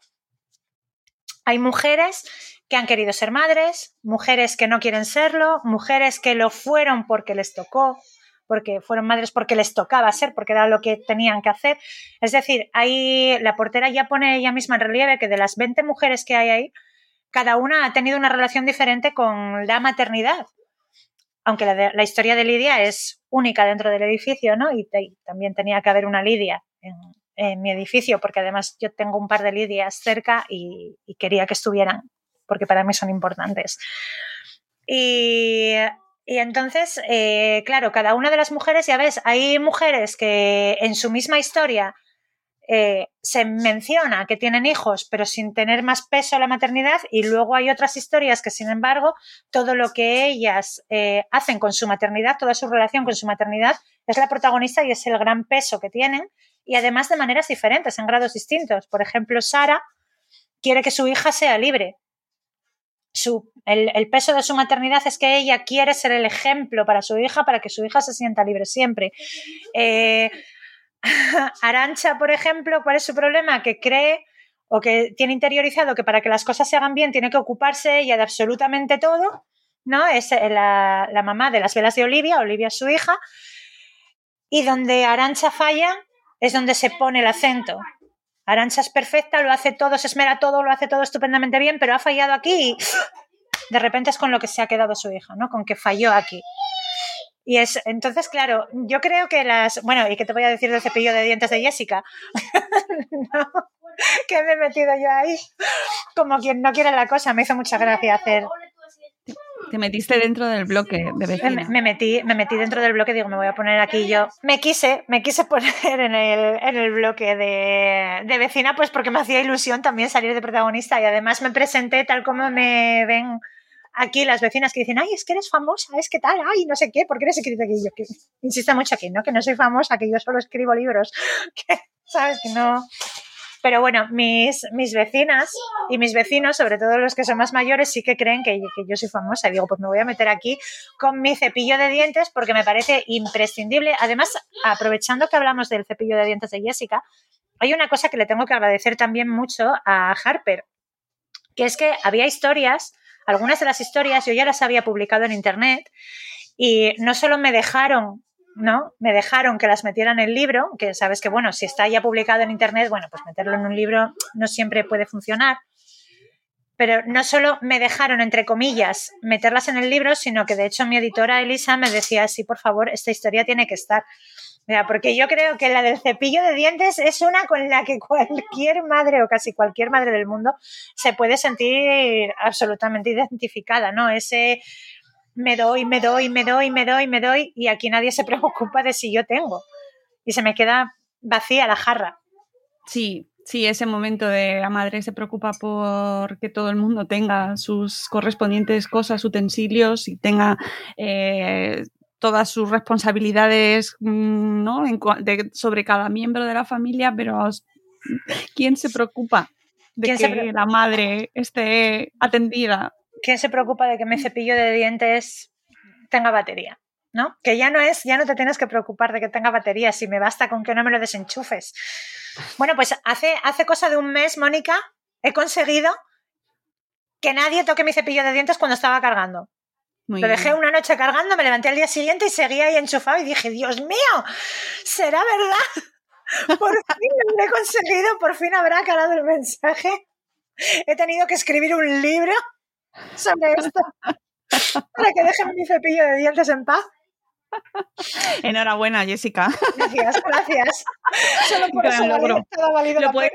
Speaker 4: hay mujeres que han querido ser madres, mujeres que no quieren serlo, mujeres que lo fueron porque les tocó, porque fueron madres porque les tocaba ser, porque era lo que tenían que hacer. Es decir, ahí la portera ya pone ella misma en relieve que de las 20 mujeres que hay ahí, cada una ha tenido una relación diferente con la maternidad aunque la, historia de Lidia es única dentro del edificio, ¿no? Y, también tenía que haber una Lidia en, mi edificio, porque además yo tengo un par de Lidias cerca y, quería que estuvieran, porque para mí son importantes. Y, entonces, eh, claro, cada una de las mujeres, ya ves, hay mujeres que en su misma historia eh, se menciona que tienen hijos, pero sin tener más peso la maternidad, y luego hay otras historias que, sin embargo, todo lo que ellas eh, hacen con su maternidad, toda su relación con su maternidad, es la protagonista y es el gran peso que tienen, y además de maneras diferentes, en grados distintos. Por ejemplo, Sara quiere que su hija sea libre. Su, el, peso de su maternidad es que ella quiere ser el ejemplo para su hija, para que su hija se sienta libre siempre. Eh, Arancha, por ejemplo, ¿cuál es su problema? Que cree o que tiene interiorizado que para que las cosas se hagan bien tiene que ocuparse ella de absolutamente todo, ¿no? Es eh, la, la mamá de las velas de Olivia, Olivia es su hija, y donde Arancha falla es donde se pone el acento. Arancha es perfecta, lo hace todo, se esmera todo, lo hace todo estupendamente bien, pero ha fallado aquí de repente es con lo que se ha quedado su hija, ¿no? Con que falló aquí. Y es, entonces, claro, yo creo que las. Bueno, ¿y qué te voy a decir del cepillo de dientes de Jessica? no, que me he metido yo ahí. Como quien no quiere la cosa, me hizo mucha gracia hacer.
Speaker 3: Te metiste dentro del bloque de vecina.
Speaker 4: Me, metí, me metí dentro del bloque, digo, me voy a poner aquí yo. Me quise, me quise poner en el, en el bloque de, de vecina, pues porque me hacía ilusión también salir de protagonista y además me presenté tal como me ven aquí las vecinas que dicen, ay, es que eres famosa, es que tal, ay, no sé qué, ¿por qué eres escrito aquí? Yo que insisto mucho aquí, ¿no? Que no soy famosa, que yo solo escribo libros, que, ¿sabes? Que no... Pero bueno, mis, mis vecinas y mis vecinos, sobre todo los que son más mayores, sí que creen que, que yo soy famosa. Y digo, pues me voy a meter aquí con mi cepillo de dientes porque me parece imprescindible. Además, aprovechando que hablamos del cepillo de dientes de Jessica, hay una cosa que le tengo que agradecer también mucho a Harper, que es que había historias algunas de las historias yo ya las había publicado en internet y no solo me dejaron ¿no? Me dejaron que las metiera en el libro, que sabes que, bueno, si está ya publicado en Internet, bueno, pues meterlo en un libro no siempre puede funcionar. Pero no solo me dejaron, entre comillas, meterlas en el libro, sino que de hecho mi editora Elisa me decía, sí, por favor, esta historia tiene que estar. Mira, porque yo creo que la del cepillo de dientes es una con la que cualquier madre o casi cualquier madre del mundo se puede sentir absolutamente identificada, ¿no? Ese me doy, me doy, me doy, me doy, me doy y aquí nadie se preocupa de si yo tengo. Y se me queda vacía la jarra.
Speaker 3: Sí, Sí, ese momento de la madre se preocupa por que todo el mundo tenga sus correspondientes cosas, utensilios y tenga eh, todas sus responsabilidades mm, ¿no? sobre cada miembro de la familia, pero ¿quién se preocupa de que la madre esté atendida?
Speaker 4: ¿Quién se preocupa de que mi cepillo de dientes tenga batería? ¿no? Que ya no es, ya no te tienes que preocupar de que tenga batería, si me basta con que no me lo desenchufes. Bueno, pues hace, hace cosa de un mes, Mónica, he conseguido que nadie toque mi cepillo de dientes cuando estaba cargando. lo dejé una noche cargando, me levanté al día siguiente y seguía ahí enchufado y dije, Dios mío, ¿será verdad? Por fin lo he conseguido, por fin habrá calado el mensaje. He tenido que escribir un libro sobre esto para que dejen mi cepillo de dientes en paz.
Speaker 3: Enhorabuena, Jessica.
Speaker 4: Gracias, gracias. Solo por eso
Speaker 3: lo, puedes,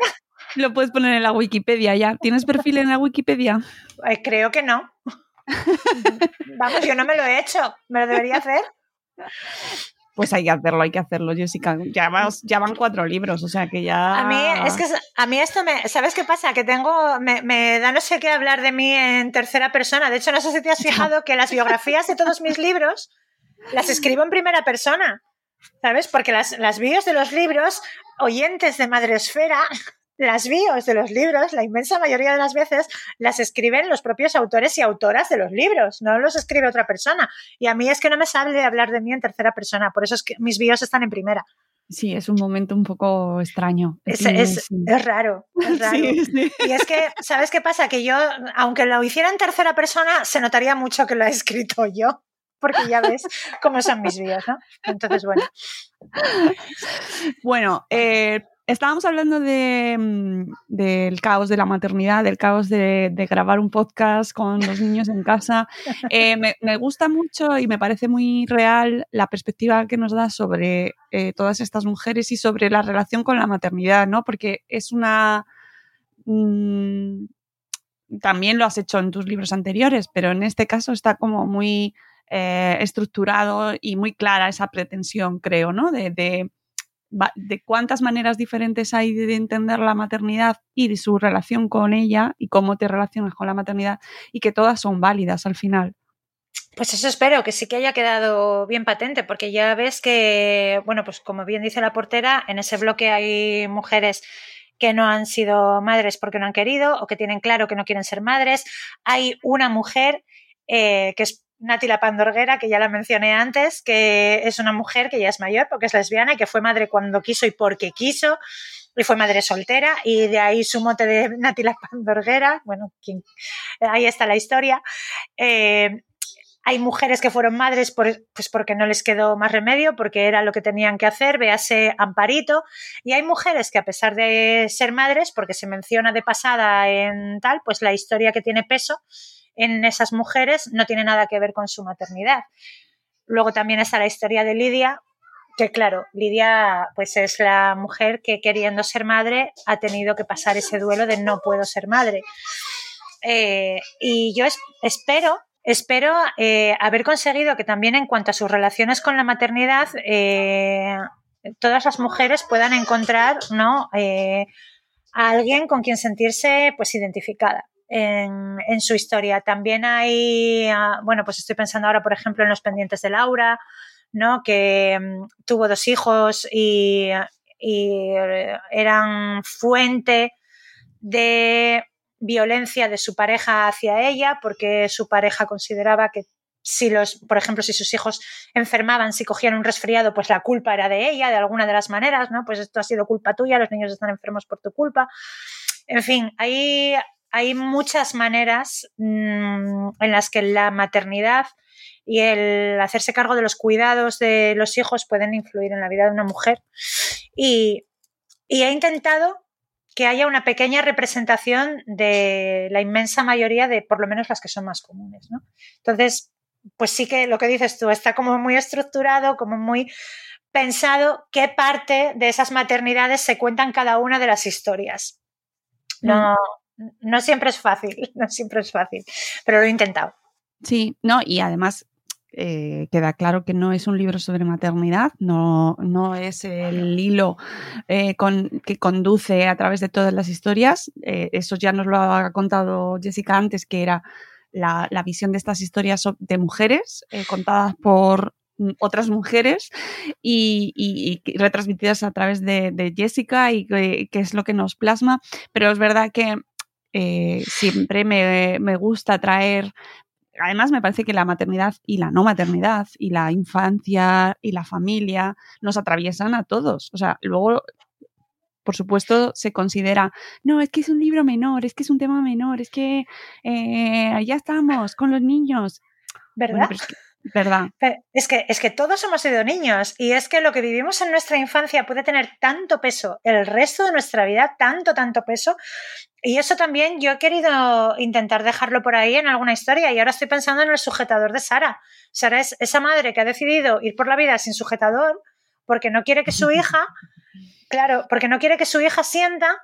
Speaker 3: lo puedes poner en la Wikipedia ya. ¿Tienes perfil en la Wikipedia?
Speaker 4: Eh, creo que no. Vamos, yo no me lo he hecho. ¿Me lo debería hacer?
Speaker 3: Pues hay que hacerlo, hay que hacerlo, Jessica. Ya, ya van cuatro libros, o sea que ya.
Speaker 4: A mí, es que a mí esto me. ¿Sabes qué pasa? Que tengo. Me, me da no sé qué hablar de mí en tercera persona. De hecho, no sé si te has fijado que las biografías de todos mis libros las escribo en primera persona, ¿sabes? Porque las, las bios de los libros, oyentes de Madresfera, las bios de los libros, la inmensa mayoría de las veces, las escriben los propios autores y autoras de los libros, no los escribe otra persona. Y a mí es que no me sale hablar de mí en tercera persona, por eso es que mis bios están en primera.
Speaker 3: Sí, es un momento un poco extraño.
Speaker 4: Es, es, es raro, es raro. Y es que, ¿sabes qué pasa? Que yo, aunque lo hiciera en tercera persona, se notaría mucho que lo he escrito yo porque ya ves cómo son mis vías, ¿no? Entonces, bueno.
Speaker 3: Bueno, eh, estábamos hablando de, mm, del caos de la maternidad, del caos de, grabar un podcast con los niños en casa. Eh, me, gusta mucho y me parece muy real la perspectiva que nos da sobre eh, todas estas mujeres y sobre la relación con la maternidad, ¿no? Porque es una... Mm, también lo has hecho en tus libros anteriores, pero en este caso está como muy eh, estructurado y muy clara esa pretensión, creo, ¿no? De, de, cuántas maneras diferentes hay de entender la maternidad y de su relación con ella y cómo te relacionas con la maternidad y que todas son válidas al final.
Speaker 4: Pues eso espero, que sí que haya quedado bien patente, porque ya ves que, bueno, pues como bien dice la portera, en ese bloque hay mujeres que no han sido madres porque no han querido o que tienen claro que no quieren ser madres. Hay una mujer eh, que es Nati la Pandorguera, que ya la mencioné antes, que es una mujer que ya es mayor porque es lesbiana y que fue madre cuando quiso y porque quiso, y fue madre soltera, y de ahí su mote de Nati la Pandorguera, bueno, ahí está la historia. Eh, hay mujeres que fueron madres pues porque no les quedó más remedio, porque era lo que tenían que hacer, véase Amparito. Y hay mujeres que a pesar de ser madres, porque se menciona de pasada en tal, pues la historia que tiene peso en esas mujeres no tiene nada que ver con su maternidad. Luego también está la historia de Lidia, que claro, Lidia pues es la mujer que queriendo ser madre ha tenido que pasar ese duelo de no puedo ser madre. Eh, y yo espero, espero eh, haber conseguido que también en cuanto a sus relaciones con la maternidad, eh, todas las mujeres puedan encontrar ¿no? a alguien con quien sentirse pues identificada en, su historia. También hay, ah, bueno, pues estoy pensando ahora, por ejemplo, en los pendientes de Laura, ¿no? Que mm, tuvo dos hijos y, eran fuente de violencia de su pareja hacia ella, porque su pareja consideraba que si los, por ejemplo, si sus hijos enfermaban, si cogían un resfriado, pues la culpa era de ella, de alguna de las maneras, ¿no? Pues esto ha sido culpa tuya, los niños están enfermos por tu culpa. En fin, hay, hay muchas maneras mm, en las que la maternidad y el hacerse cargo de los cuidados de los hijos pueden influir en la vida de una mujer. Y, he intentado que haya una pequeña representación de la inmensa mayoría de por lo menos las que son más comunes. Entonces, pues sí que lo que dices tú está como muy estructurado, como muy pensado qué parte de esas maternidades se cuentan cada una de las historias. No, mm no siempre es fácil, no siempre es fácil, pero lo he intentado.
Speaker 3: Sí, no, y además eh, queda claro que no es un libro sobre maternidad, no, no es el hilo eh, que conduce a través de todas las historias. Eh, eso ya nos lo ha contado Jessica antes, que era la, visión de estas historias de mujeres contadas por otras mujeres y, retransmitidas a través de, Jessica y que, es lo que nos plasma. Pero es verdad que siempre me, me, gusta traer además me parece que la maternidad y la no maternidad y la infancia y la familia nos atraviesan a todos. O sea, luego, por supuesto, se considera, no, es que es un libro menor, es que es un tema menor, es que eh, ya estamos con los niños.
Speaker 4: ¿Verdad?
Speaker 3: ¿Verdad?
Speaker 4: Es que, es que todos hemos sido niños y es que lo que vivimos en nuestra infancia puede tener tanto peso el resto de nuestra vida, tanto, tanto peso. Y eso también yo he querido intentar dejarlo por ahí en alguna historia y ahora estoy pensando en el sujetador de Sara. Sara es esa madre que ha decidido ir por la vida sin sujetador porque no quiere que su hija, claro, porque no quiere que su hija sienta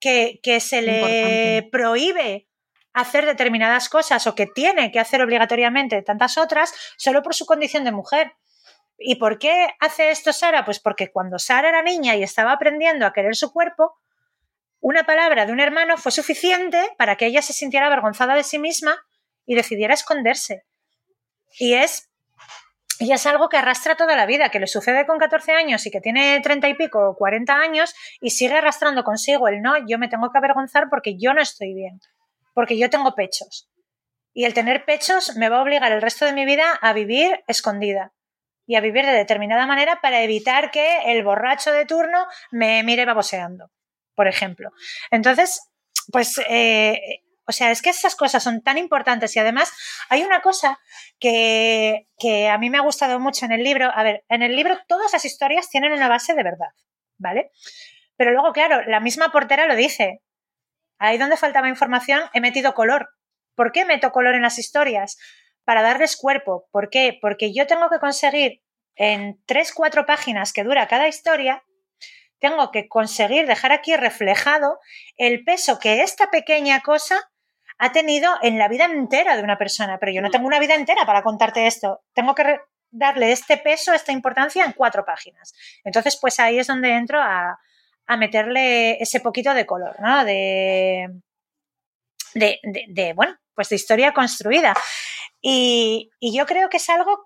Speaker 4: que, que se le prohíbe hacer determinadas cosas o que tiene que hacer obligatoriamente tantas otras solo por su condición de mujer. ¿Y por qué hace esto Sara? Pues porque cuando Sara era niña y estaba aprendiendo a querer su cuerpo, una palabra de un hermano fue suficiente para que ella se sintiera avergonzada de sí misma y decidiera esconderse. Y es, y es algo que arrastra toda la vida, que le sucede con 14 años y que tiene 30 y pico o 40 años y sigue arrastrando consigo el no, yo me tengo que avergonzar porque yo no estoy bien porque yo tengo pechos. Y el tener pechos me va a obligar el resto de mi vida a vivir escondida y a vivir de determinada manera para evitar que el borracho de turno me mire baboseando, por ejemplo. Entonces, pues, eh, o sea, es que esas cosas son tan importantes y además hay una cosa que, que a mí me ha gustado mucho en el libro. A ver, en el libro todas las historias tienen una base de verdad, ¿vale? Pero luego, claro, la misma portera lo dice. Ahí donde faltaba información he metido color. ¿Por qué meto color en las historias? Para darles cuerpo. ¿Por qué? Porque yo tengo que conseguir en tres, cuatro páginas que dura cada historia, tengo que conseguir dejar aquí reflejado el peso que esta pequeña cosa ha tenido en la vida entera de una persona. Pero yo no tengo una vida entera para contarte esto. Tengo que darle este peso, esta importancia en cuatro páginas. Entonces, pues ahí es donde entro a, a meterle ese poquito de color, ¿no? De, de, bueno, pues de historia construida. Y, yo creo que es algo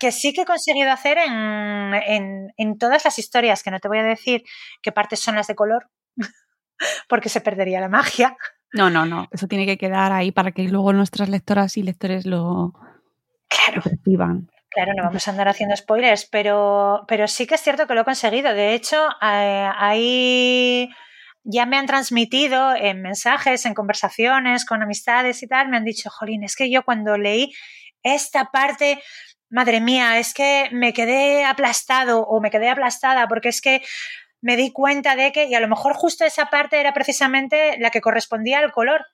Speaker 4: que sí que he conseguido hacer en, en, todas las historias, que no te voy a decir qué partes son las de color, porque se perdería la magia.
Speaker 3: No, no, no, eso tiene que quedar ahí para que luego nuestras lectoras y lectores lo,
Speaker 4: claro.
Speaker 3: perciban.
Speaker 4: Claro, no vamos a andar haciendo spoilers, pero, pero sí que es cierto que lo he conseguido. De hecho, eh, ahí ya me han transmitido en mensajes, en conversaciones con amistades y tal, me han dicho, Jolín, es que yo cuando leí esta parte, madre mía, es que me quedé aplastado o me quedé aplastada porque es que me di cuenta de que, y a lo mejor justo esa parte era precisamente la que correspondía al color,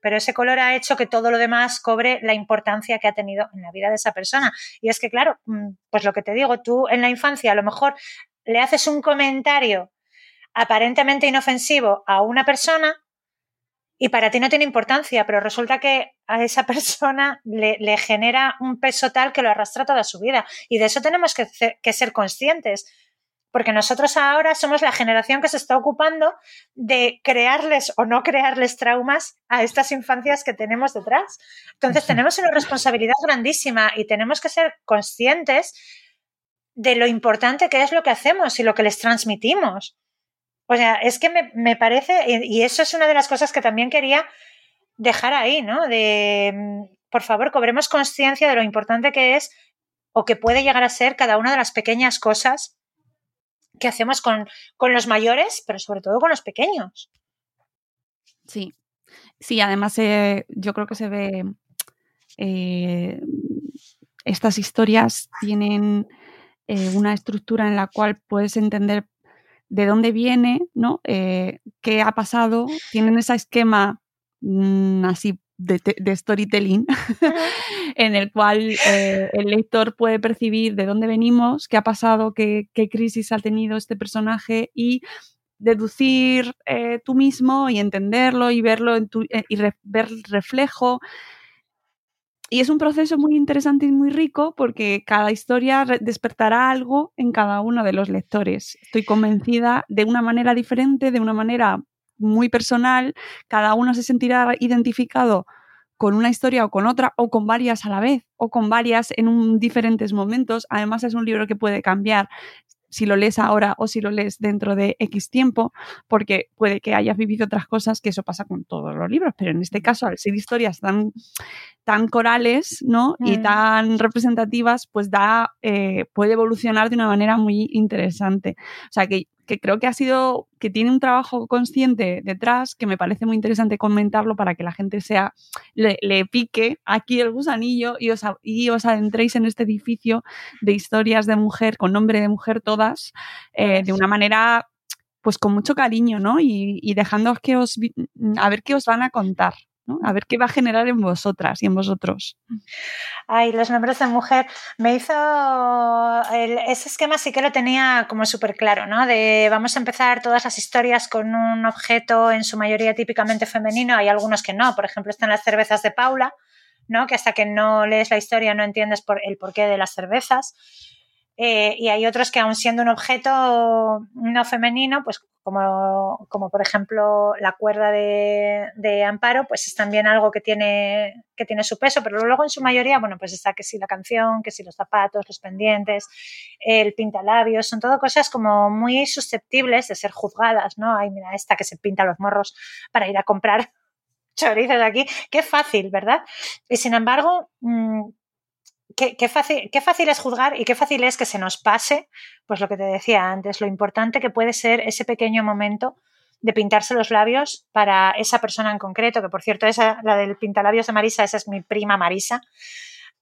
Speaker 4: pero ese color ha hecho que todo lo demás cobre la importancia que ha tenido en la vida de esa persona. Y es que, claro, mm, pues lo que te digo, tú en la infancia a lo mejor le haces un comentario aparentemente inofensivo a una persona y para ti no tiene importancia, pero resulta que a esa persona le, genera un peso tal que lo arrastra toda su vida. Y de eso tenemos que, que ser conscientes porque nosotros ahora somos la generación que se está ocupando de crearles o no crearles traumas a estas infancias que tenemos detrás. Entonces tenemos una responsabilidad grandísima y tenemos que ser conscientes de lo importante que es lo que hacemos y lo que les transmitimos. O sea, es que me, parece, y eso es una de las cosas que también quería dejar ahí, ¿no? De, mm, por favor, cobremos conciencia de lo importante que es o que puede llegar a ser cada una de las pequeñas cosas que hacemos con, los mayores, pero sobre todo con los pequeños.
Speaker 3: Sí, sí, además eh, yo creo que se ve, eh, estas historias tienen eh, una estructura en la cual puedes entender de dónde viene, ¿no? qué ha pasado, tienen ese esquema mm, así de, storytelling, en el cual eh, el lector puede percibir de dónde venimos, qué ha pasado, qué, crisis ha tenido este personaje y deducir eh, tú mismo y entenderlo y verlo en tu, eh, y ver reflejo. y es un proceso muy interesante y muy rico porque cada historia despertará algo en cada uno de los lectores. Estoy convencida de una manera diferente, de una manera muy personal, cada uno se sentirá identificado con una historia o con otra o con varias a la vez o con varias en un, diferentes momentos. Además es un libro que puede cambiar si lo lees ahora o si lo lees dentro de X tiempo, porque puede que hayas vivido otras cosas, que eso pasa con todos los libros, pero en este caso, al ser historias tan, tan corales ¿no? y mm. tan representativas, pues da, eh, puede evolucionar de una manera muy interesante. O sea, que que creo que ha sido, que tiene un trabajo consciente detrás, que me parece muy interesante comentarlo para que la gente sea, le, pique aquí el gusanillo y os, y os adentréis en este edificio de historias de mujer, con nombre de mujer todas, eh, de una manera pues con mucho cariño, ¿no? Y, y dejándoos que os, a ver qué os van a contar. A ver qué va a generar en vosotras y en vosotros.
Speaker 4: Ay, los nombres de mujer. Me hizo. ese esquema sí que lo tenía como súper claro, ¿no? De vamos a empezar todas las historias con un objeto en su mayoría típicamente femenino. Hay algunos que no. Por ejemplo, están las cervezas de Paula, ¿no? Que hasta que no lees la historia no entiendes por el porqué de las cervezas. Eh, y hay otros que aun siendo un objeto no femenino, pues como, como por ejemplo la cuerda de, amparo, pues es también algo que tiene, que tiene su peso, pero luego en su mayoría, bueno, pues está que si la canción, que si los zapatos, los pendientes, el pintalabios, son todo cosas como muy susceptibles de ser juzgadas, ¿no? Ay, mira, esta que se pinta los morros para ir a comprar chorizos aquí, qué fácil, ¿verdad? Y sin embargo, qué, fácil, qué fácil es juzgar y qué fácil es que se nos pase, pues lo que te decía antes, lo importante que puede ser ese pequeño momento de pintarse los labios para esa persona en concreto, que por cierto, esa, la del pintalabios de Marisa, esa es mi prima Marisa,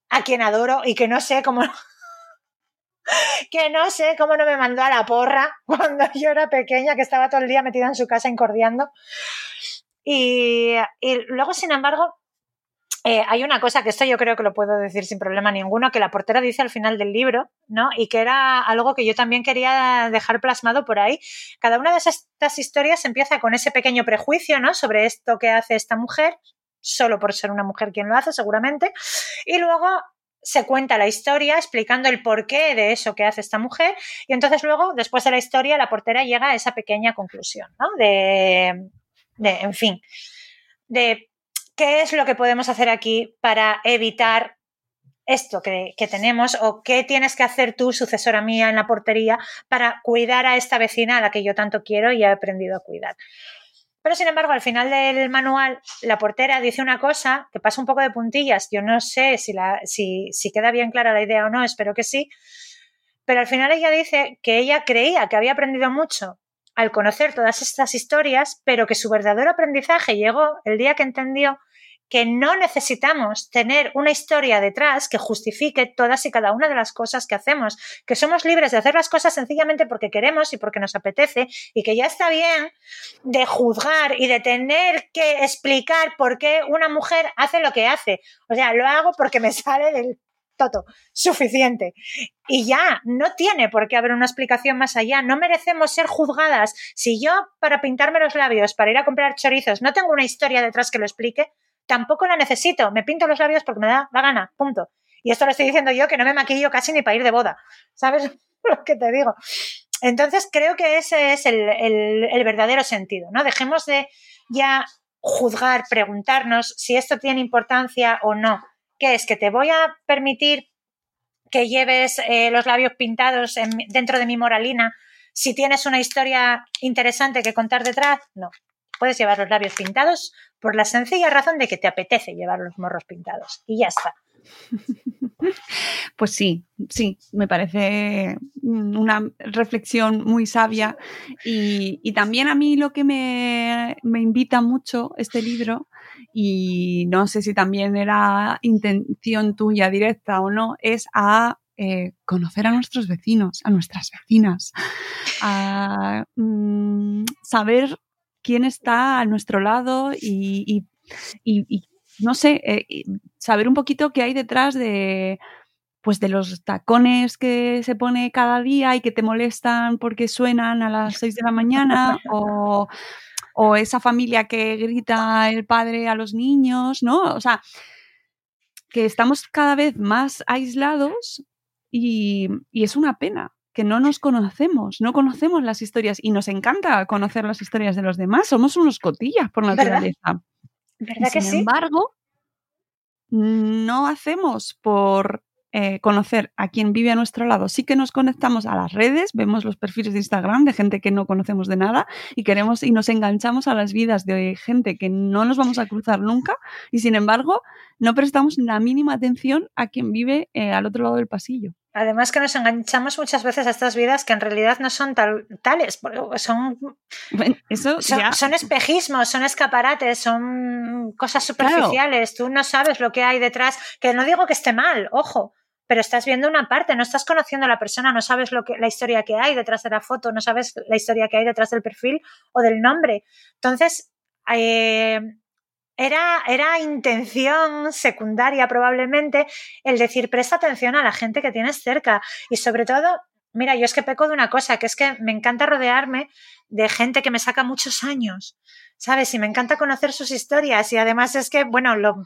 Speaker 4: a quien adoro y que no sé cómo que no sé cómo no me mandó a la porra cuando yo era pequeña, que estaba todo el día metida en su casa incordiando. Y, y luego, sin embargo, eh, hay una cosa que esto yo creo que lo puedo decir sin problema ninguno, que la portera dice al final del libro, ¿no? Y que era algo que yo también quería dejar plasmado por ahí. Cada una de estas historias empieza con ese pequeño prejuicio, ¿no? Sobre esto que hace esta mujer, solo por ser una mujer quien lo hace, seguramente. Y luego se cuenta la historia explicando el porqué de eso que hace esta mujer y entonces luego, después de la historia, la portera llega a esa pequeña conclusión, ¿no? De, de en fin, de ¿qué es lo que podemos hacer aquí para evitar esto que, tenemos o qué tienes que hacer tú, sucesora mía en la portería, para cuidar a esta vecina a la que yo tanto quiero y he aprendido a cuidar? Pero sin embargo, al final del manual, la portera dice una cosa que pasa un poco de puntillas. Yo no sé si, la, si, si queda bien clara la idea o no, espero que sí. Pero al final ella dice que ella creía que había aprendido mucho al conocer todas estas historias, pero que su verdadero aprendizaje llegó el día que entendió que no necesitamos tener una historia detrás que justifique todas y cada una de las cosas que hacemos, que somos libres de hacer las cosas sencillamente porque queremos y porque nos apetece y que ya está bien de juzgar y de tener que explicar por qué una mujer hace lo que hace. O sea, lo hago porque me sale del toto, suficiente. Y ya, no tiene por qué haber una explicación más allá. No merecemos ser juzgadas. Si yo, para pintarme los labios, para ir a comprar chorizos, no tengo una historia detrás que lo explique, tampoco la necesito. Me pinto los labios porque me da la gana, punto. Y esto lo estoy diciendo yo que no me maquillo casi ni para ir de boda. ¿Sabes lo que te digo? Entonces creo que ese es el, el verdadero sentido, ¿no? Dejemos de ya juzgar, preguntarnos si esto tiene importancia o no ¿Qué es? ¿Que te voy a permitir que lleves eh, los labios pintados dentro de mi moralina si tienes una historia interesante que contar detrás? No. Puedes llevar los labios pintados por la sencilla razón de que te apetece llevar los morros pintados. Y ya está.
Speaker 3: Pues sí, sí, me parece una reflexión muy sabia y, también a mí lo que me, me, invita mucho este libro y no sé si también era intención tuya directa o no, es a eh, conocer a nuestros vecinos, a nuestras vecinas, a mm, saber quién está a nuestro lado y, no sé, eh, saber un poquito qué hay detrás de pues de los tacones que se pone cada día y que te molestan porque suenan a las 6 de la mañana o o esa familia que grita el padre a los niños, ¿no? O sea, que estamos cada vez más aislados y, y es una pena que no nos conocemos, no conocemos las historias y nos encanta conocer las historias de los demás. Somos unos cotillas por naturaleza.
Speaker 4: ¿Verdad, que
Speaker 3: sin embargo, no hacemos por eh, conocer a quien vive a nuestro lado. Sí que nos conectamos a las redes, vemos los perfiles de Instagram de gente que no conocemos de nada y queremos y nos enganchamos a las vidas de gente que no nos vamos a cruzar nunca y sin embargo no prestamos la mínima atención a quien vive eh, al otro lado del pasillo.
Speaker 4: Además que nos enganchamos muchas veces a estas vidas que en realidad no son tales, son,
Speaker 3: eso
Speaker 4: son, espejismos, son escaparates, son cosas superficiales. Tú no sabes lo que hay detrás, que no digo que esté mal, ojo, pero estás viendo una parte, no estás conociendo a la persona, no sabes lo que, la historia que hay detrás de la foto, no sabes la historia que hay detrás del perfil o del nombre. Entonces, eh, era, era intención secundaria probablemente el decir presta atención a la gente que tienes cerca y sobre todo Mira, yo es que peco de una cosa, que es que me encanta rodearme de gente que me saca muchos años, ¿sabes? Y me encanta conocer sus historias y además es que, bueno, lo,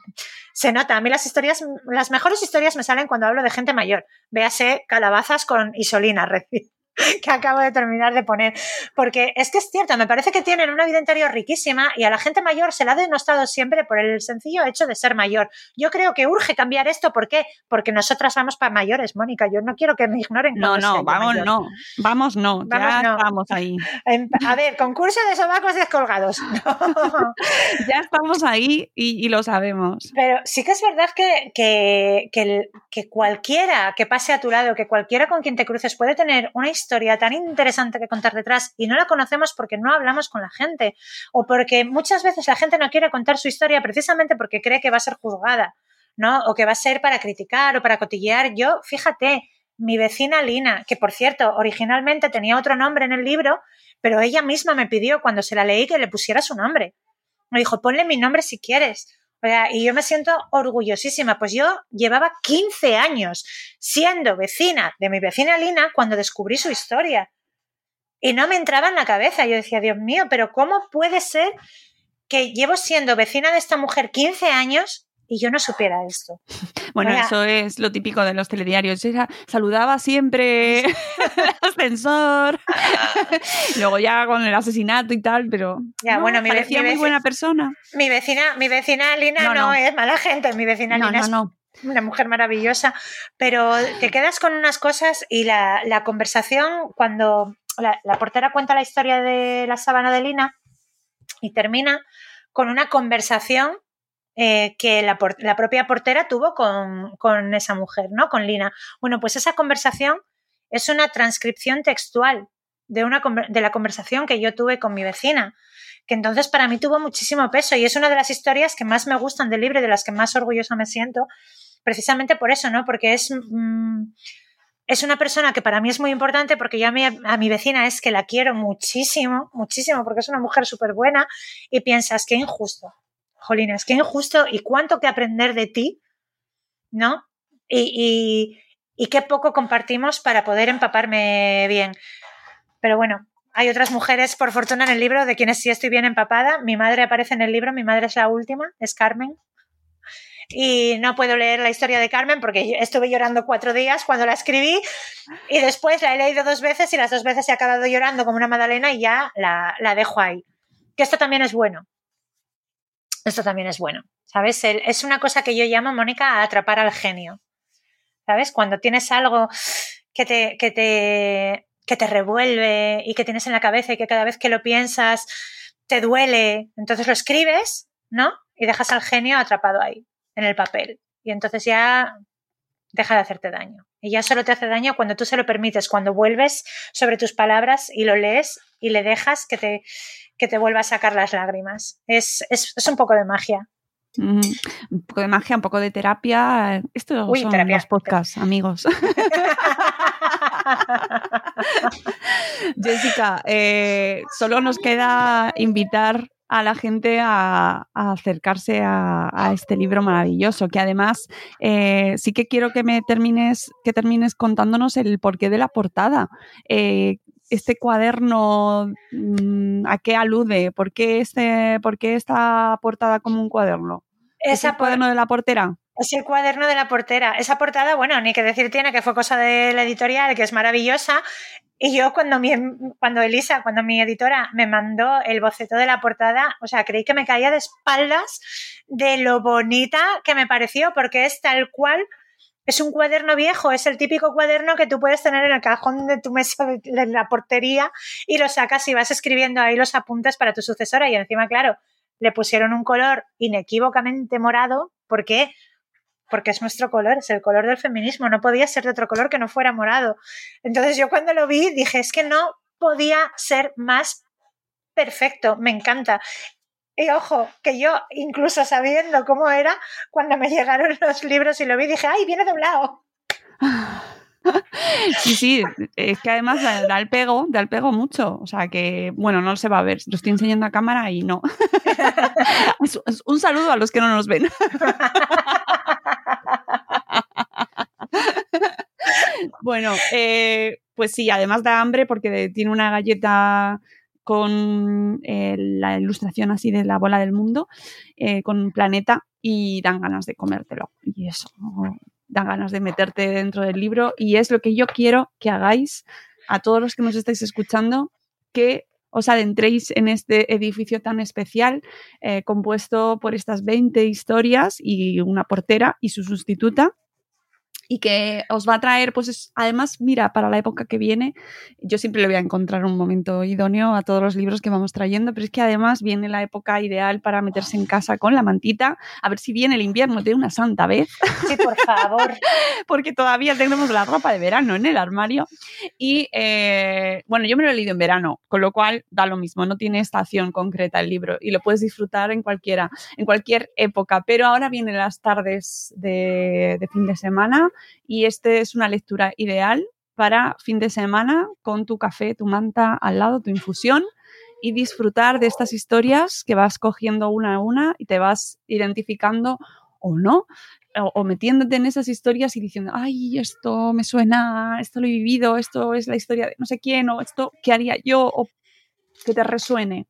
Speaker 4: se nota, a mí las historias, las mejores historias me salen cuando hablo de gente mayor. Véase calabazas con isolina, recién. que acabo de terminar de poner. Porque es que es cierto, me parece que tienen una vida interior riquísima y a la gente mayor se la ha denostado siempre por el sencillo hecho de ser mayor. Yo creo que urge cambiar esto. ¿Por qué? Porque nosotras vamos para mayores, Mónica. Yo no quiero que me ignoren.
Speaker 3: No, no, vamos no. Vamos no. Vamos ya estamos ahí.
Speaker 4: A ver, concurso de sobacos descolgados.
Speaker 3: ya estamos ahí y, lo sabemos.
Speaker 4: Pero sí que es verdad que, que, que, que cualquiera que pase a tu lado, que cualquiera con quien te cruces puede tener una historia historia tan interesante que contar detrás y no la conocemos porque no hablamos con la gente o porque muchas veces la gente no quiere contar su historia precisamente porque cree que va a ser juzgada, ¿no? O que va a ser para criticar o para cotillear. Yo, fíjate, mi vecina Lina, que por cierto, originalmente tenía otro nombre en el libro, pero ella misma me pidió cuando se la leí que le pusiera su nombre. Me dijo, ponle mi nombre si quieres. Y yo me siento orgullosísima, pues yo llevaba 15 años siendo vecina de mi vecina Lina cuando descubrí su historia. Y no me entraba en la cabeza. Yo decía, Dios mío, pero ¿cómo puede ser que llevo siendo vecina de esta mujer 15 años y yo no supiera esto.
Speaker 3: Bueno, eso es lo típico de los telediarios. Saludaba siempre el ascensor, luego ya con el asesinato y tal, pero
Speaker 4: ya, bueno, mi
Speaker 3: parecía muy buena persona.
Speaker 4: Mi vecina, mi vecina Lina no, es mala gente, mi vecina Lina es una mujer maravillosa, pero te quedas con unas cosas y la, conversación cuando la, la portera cuenta la historia de la sábana de Lina y termina con una conversación eh, que la, propia portera tuvo con, esa mujer, ¿no? Con Lina. Bueno, pues esa conversación es una transcripción textual de, una, de la conversación que yo tuve con mi vecina, que entonces para mí tuvo muchísimo peso y es una de las historias que más me gustan del libro de las que más orgullosa me siento, precisamente por eso, ¿no? Porque es... Mm, es una persona que para mí es muy importante porque yo a mi, a mi vecina es que la quiero muchísimo, muchísimo, porque es una mujer súper buena y piensas, qué injusto, jolines, qué injusto y cuánto que aprender de ti, ¿no? Y, y, qué poco compartimos para poder empaparme bien. Pero bueno, hay otras mujeres, por fortuna, en el libro de quienes sí estoy bien empapada. Mi madre aparece en el libro, mi madre es la última, es Carmen. Y no puedo leer la historia de Carmen porque estuve llorando cuatro días cuando la escribí y después la he leído dos veces y las dos veces he acabado llorando como una magdalena y ya la, la dejo ahí. Que esto también es bueno, esto también es bueno, ¿sabes? Es una cosa que yo llamo, Mónica, a atrapar al genio. ¿Sabes? Cuando tienes algo que te, que te, que te revuelve y que tienes en la cabeza y que cada vez que lo piensas te duele, entonces lo escribes, ¿no? Y dejas al genio atrapado ahí, en el papel. Y entonces ya deja de hacerte daño. Y ya solo te hace daño cuando tú se lo permites, cuando vuelves sobre tus palabras y lo lees y le dejas que te, que te vuelva a sacar las lágrimas. Es, un poco de magia.
Speaker 3: Un poco de magia, un poco de terapia. Esto son los podcasts, amigos. Jessica, eh, solo nos queda invitar a la gente a, acercarse a, este libro maravilloso, que además eh, sí que quiero que me termines, que termines contándonos el porqué de la portada. Eh, este cuaderno, mm, ¿a qué alude? ¿Por qué, este, ¿Por qué está portada como un cuaderno?
Speaker 4: ¿Es
Speaker 3: el cuaderno de la portera?
Speaker 4: Es el cuaderno de la portera. Esa portada, bueno, ni que decir tiene que fue cosa de la editorial, que es maravillosa. Y yo cuando mi, cuando Elisa, cuando mi editora me mandó el boceto de la portada, o sea, creí que me caía de espaldas de lo bonita que me pareció, porque es tal cual, es un cuaderno viejo, es el típico cuaderno que tú puedes tener en el cajón de tu mesa de, la portería y lo sacas y vas escribiendo ahí los apuntes para tu sucesora. Y encima, claro, le pusieron un color inequívocamente morado, ¿por qué? Porque es nuestro color, es el color del feminismo, no podía ser de otro color que no fuera morado. Entonces yo cuando lo vi dije, es que no podía ser más perfecto, me encanta. Y ojo, que yo, incluso sabiendo cómo era, cuando me llegaron los libros y lo vi, dije, ¡ay, viene doblado!
Speaker 3: Sí, sí, es que además da el pego, da el pego mucho. O sea que, bueno, no se va a ver. Lo estoy enseñando a cámara y no. Un saludo a los que no nos ven. Bueno, eh, pues sí, además da hambre porque tiene una galleta con eh, la ilustración así de la bola del mundo, eh, con un planeta y dan ganas de comértelo. Y eso, dan ganas de meterte dentro del libro y es lo que yo quiero que hagáis a todos los que nos estáis escuchando, que os adentréis en este edificio tan especial, compuesto por estas 20 historias y una portera y su sustituta, y que os va a traer, pues además, mira, para la época que viene, yo siempre le voy a encontrar un momento idóneo a todos los libros que vamos trayendo, pero es que además viene la época ideal para meterse en casa con la mantita, a ver si viene el invierno de una santa vez.
Speaker 4: Sí, por favor.
Speaker 3: Porque todavía tenemos la ropa de verano en el armario. Y eh, bueno, yo me lo he leído en verano, con lo cual da lo mismo, no tiene estación concreta el libro y lo puedes disfrutar en cualquiera, en cualquier época, pero ahora vienen las tardes de, de fin de semana y este es una lectura ideal para fin de semana con tu café, tu manta al lado, tu infusión y disfrutar de estas historias que vas cogiendo una a una y te vas identificando o no, o, metiéndote en esas historias y diciendo, ay, esto me suena, esto lo he vivido, esto es la historia de no sé quién, o esto, ¿qué haría yo? O que te resuene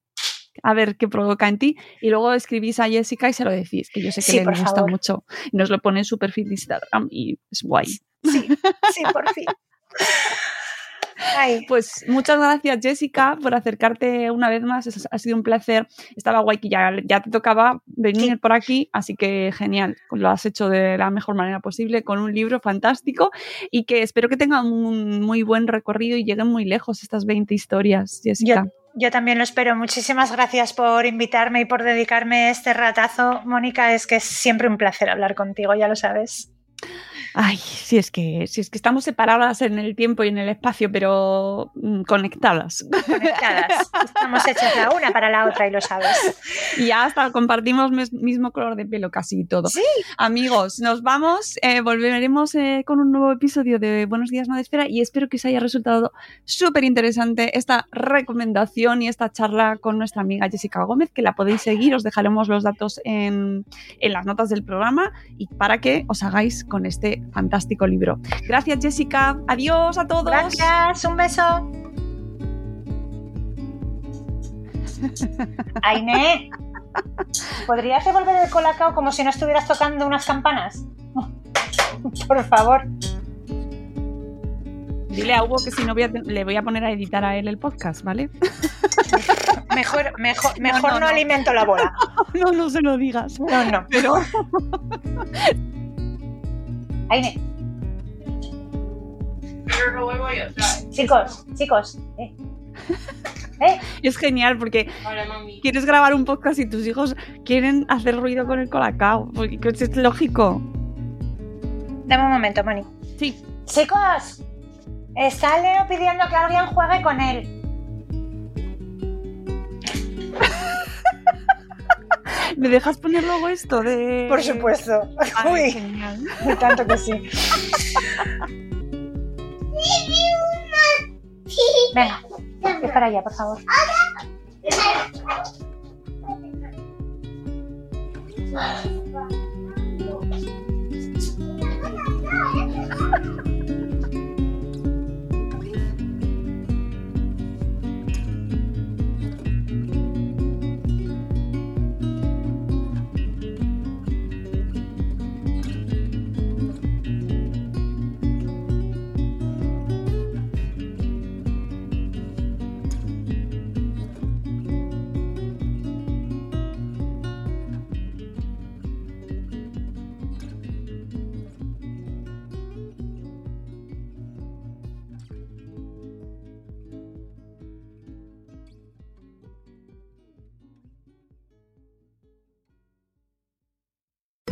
Speaker 3: a ver qué provoca en ti. Y luego escribís a Jessica y se lo decís, que yo sé que le gusta mucho. Y nos lo pone en su perfil de Instagram y es guay.
Speaker 4: Sí, sí, por fin.
Speaker 3: Pues muchas gracias Jessica por acercarte una vez más, ha sido un placer, estaba guay que ya, ya te tocaba venir por aquí, así que genial, lo has hecho de la mejor manera posible con un libro fantástico y que espero que tengan un muy buen recorrido y lleguen muy lejos estas 20 historias, Jessica.
Speaker 4: Yo, también lo espero. Muchísimas gracias por invitarme y por dedicarme este ratazo. Mónica, es que es siempre un placer hablar contigo, ya lo sabes.
Speaker 3: Ay, si es que, si es que estamos separadas en el tiempo y en el espacio, pero mm, conectadas.
Speaker 4: Conectadas. Estamos hechas la una para la otra y lo sabes.
Speaker 3: Y hasta compartimos mismo color de pelo casi todo.
Speaker 4: Sí.
Speaker 3: Amigos, nos vamos. Eh, volveremos eh, con un nuevo episodio de Buenos Días Madresfera y espero que os haya resultado súper interesante esta recomendación y esta charla con nuestra amiga Jessica Gómez, que la podéis seguir. Os dejaremos los datos en, en las notas del programa y para que os hagáis con este fantástico libro. Gracias Jessica, adiós a todos.
Speaker 4: Gracias, un beso. Aine, ¿podrías devolver el colacao como si no estuvieras tocando unas campanas? Por favor.
Speaker 3: Dile a Hugo que si no le voy a poner a editar a él el podcast, ¿vale?
Speaker 4: Mejor, mejor, mejor no, alimento la bola.
Speaker 3: No, no se lo digas.
Speaker 4: No, no.
Speaker 3: Pero.
Speaker 4: Aine. Chicos, chicos. Eh. ¿Eh?
Speaker 3: Es genial porque quieres grabar un podcast y tus hijos quieren hacer ruido con el colacao. Porque es lógico.
Speaker 4: Dame un momento, Moni.
Speaker 3: Sí.
Speaker 4: Chicos, está Leo pidiendo que alguien juegue con él.
Speaker 3: ¿Me dejas poner luego esto de...?
Speaker 4: Por supuesto. Uy,
Speaker 3: genial.
Speaker 4: tanto que sí. Venga, es para allá, por favor.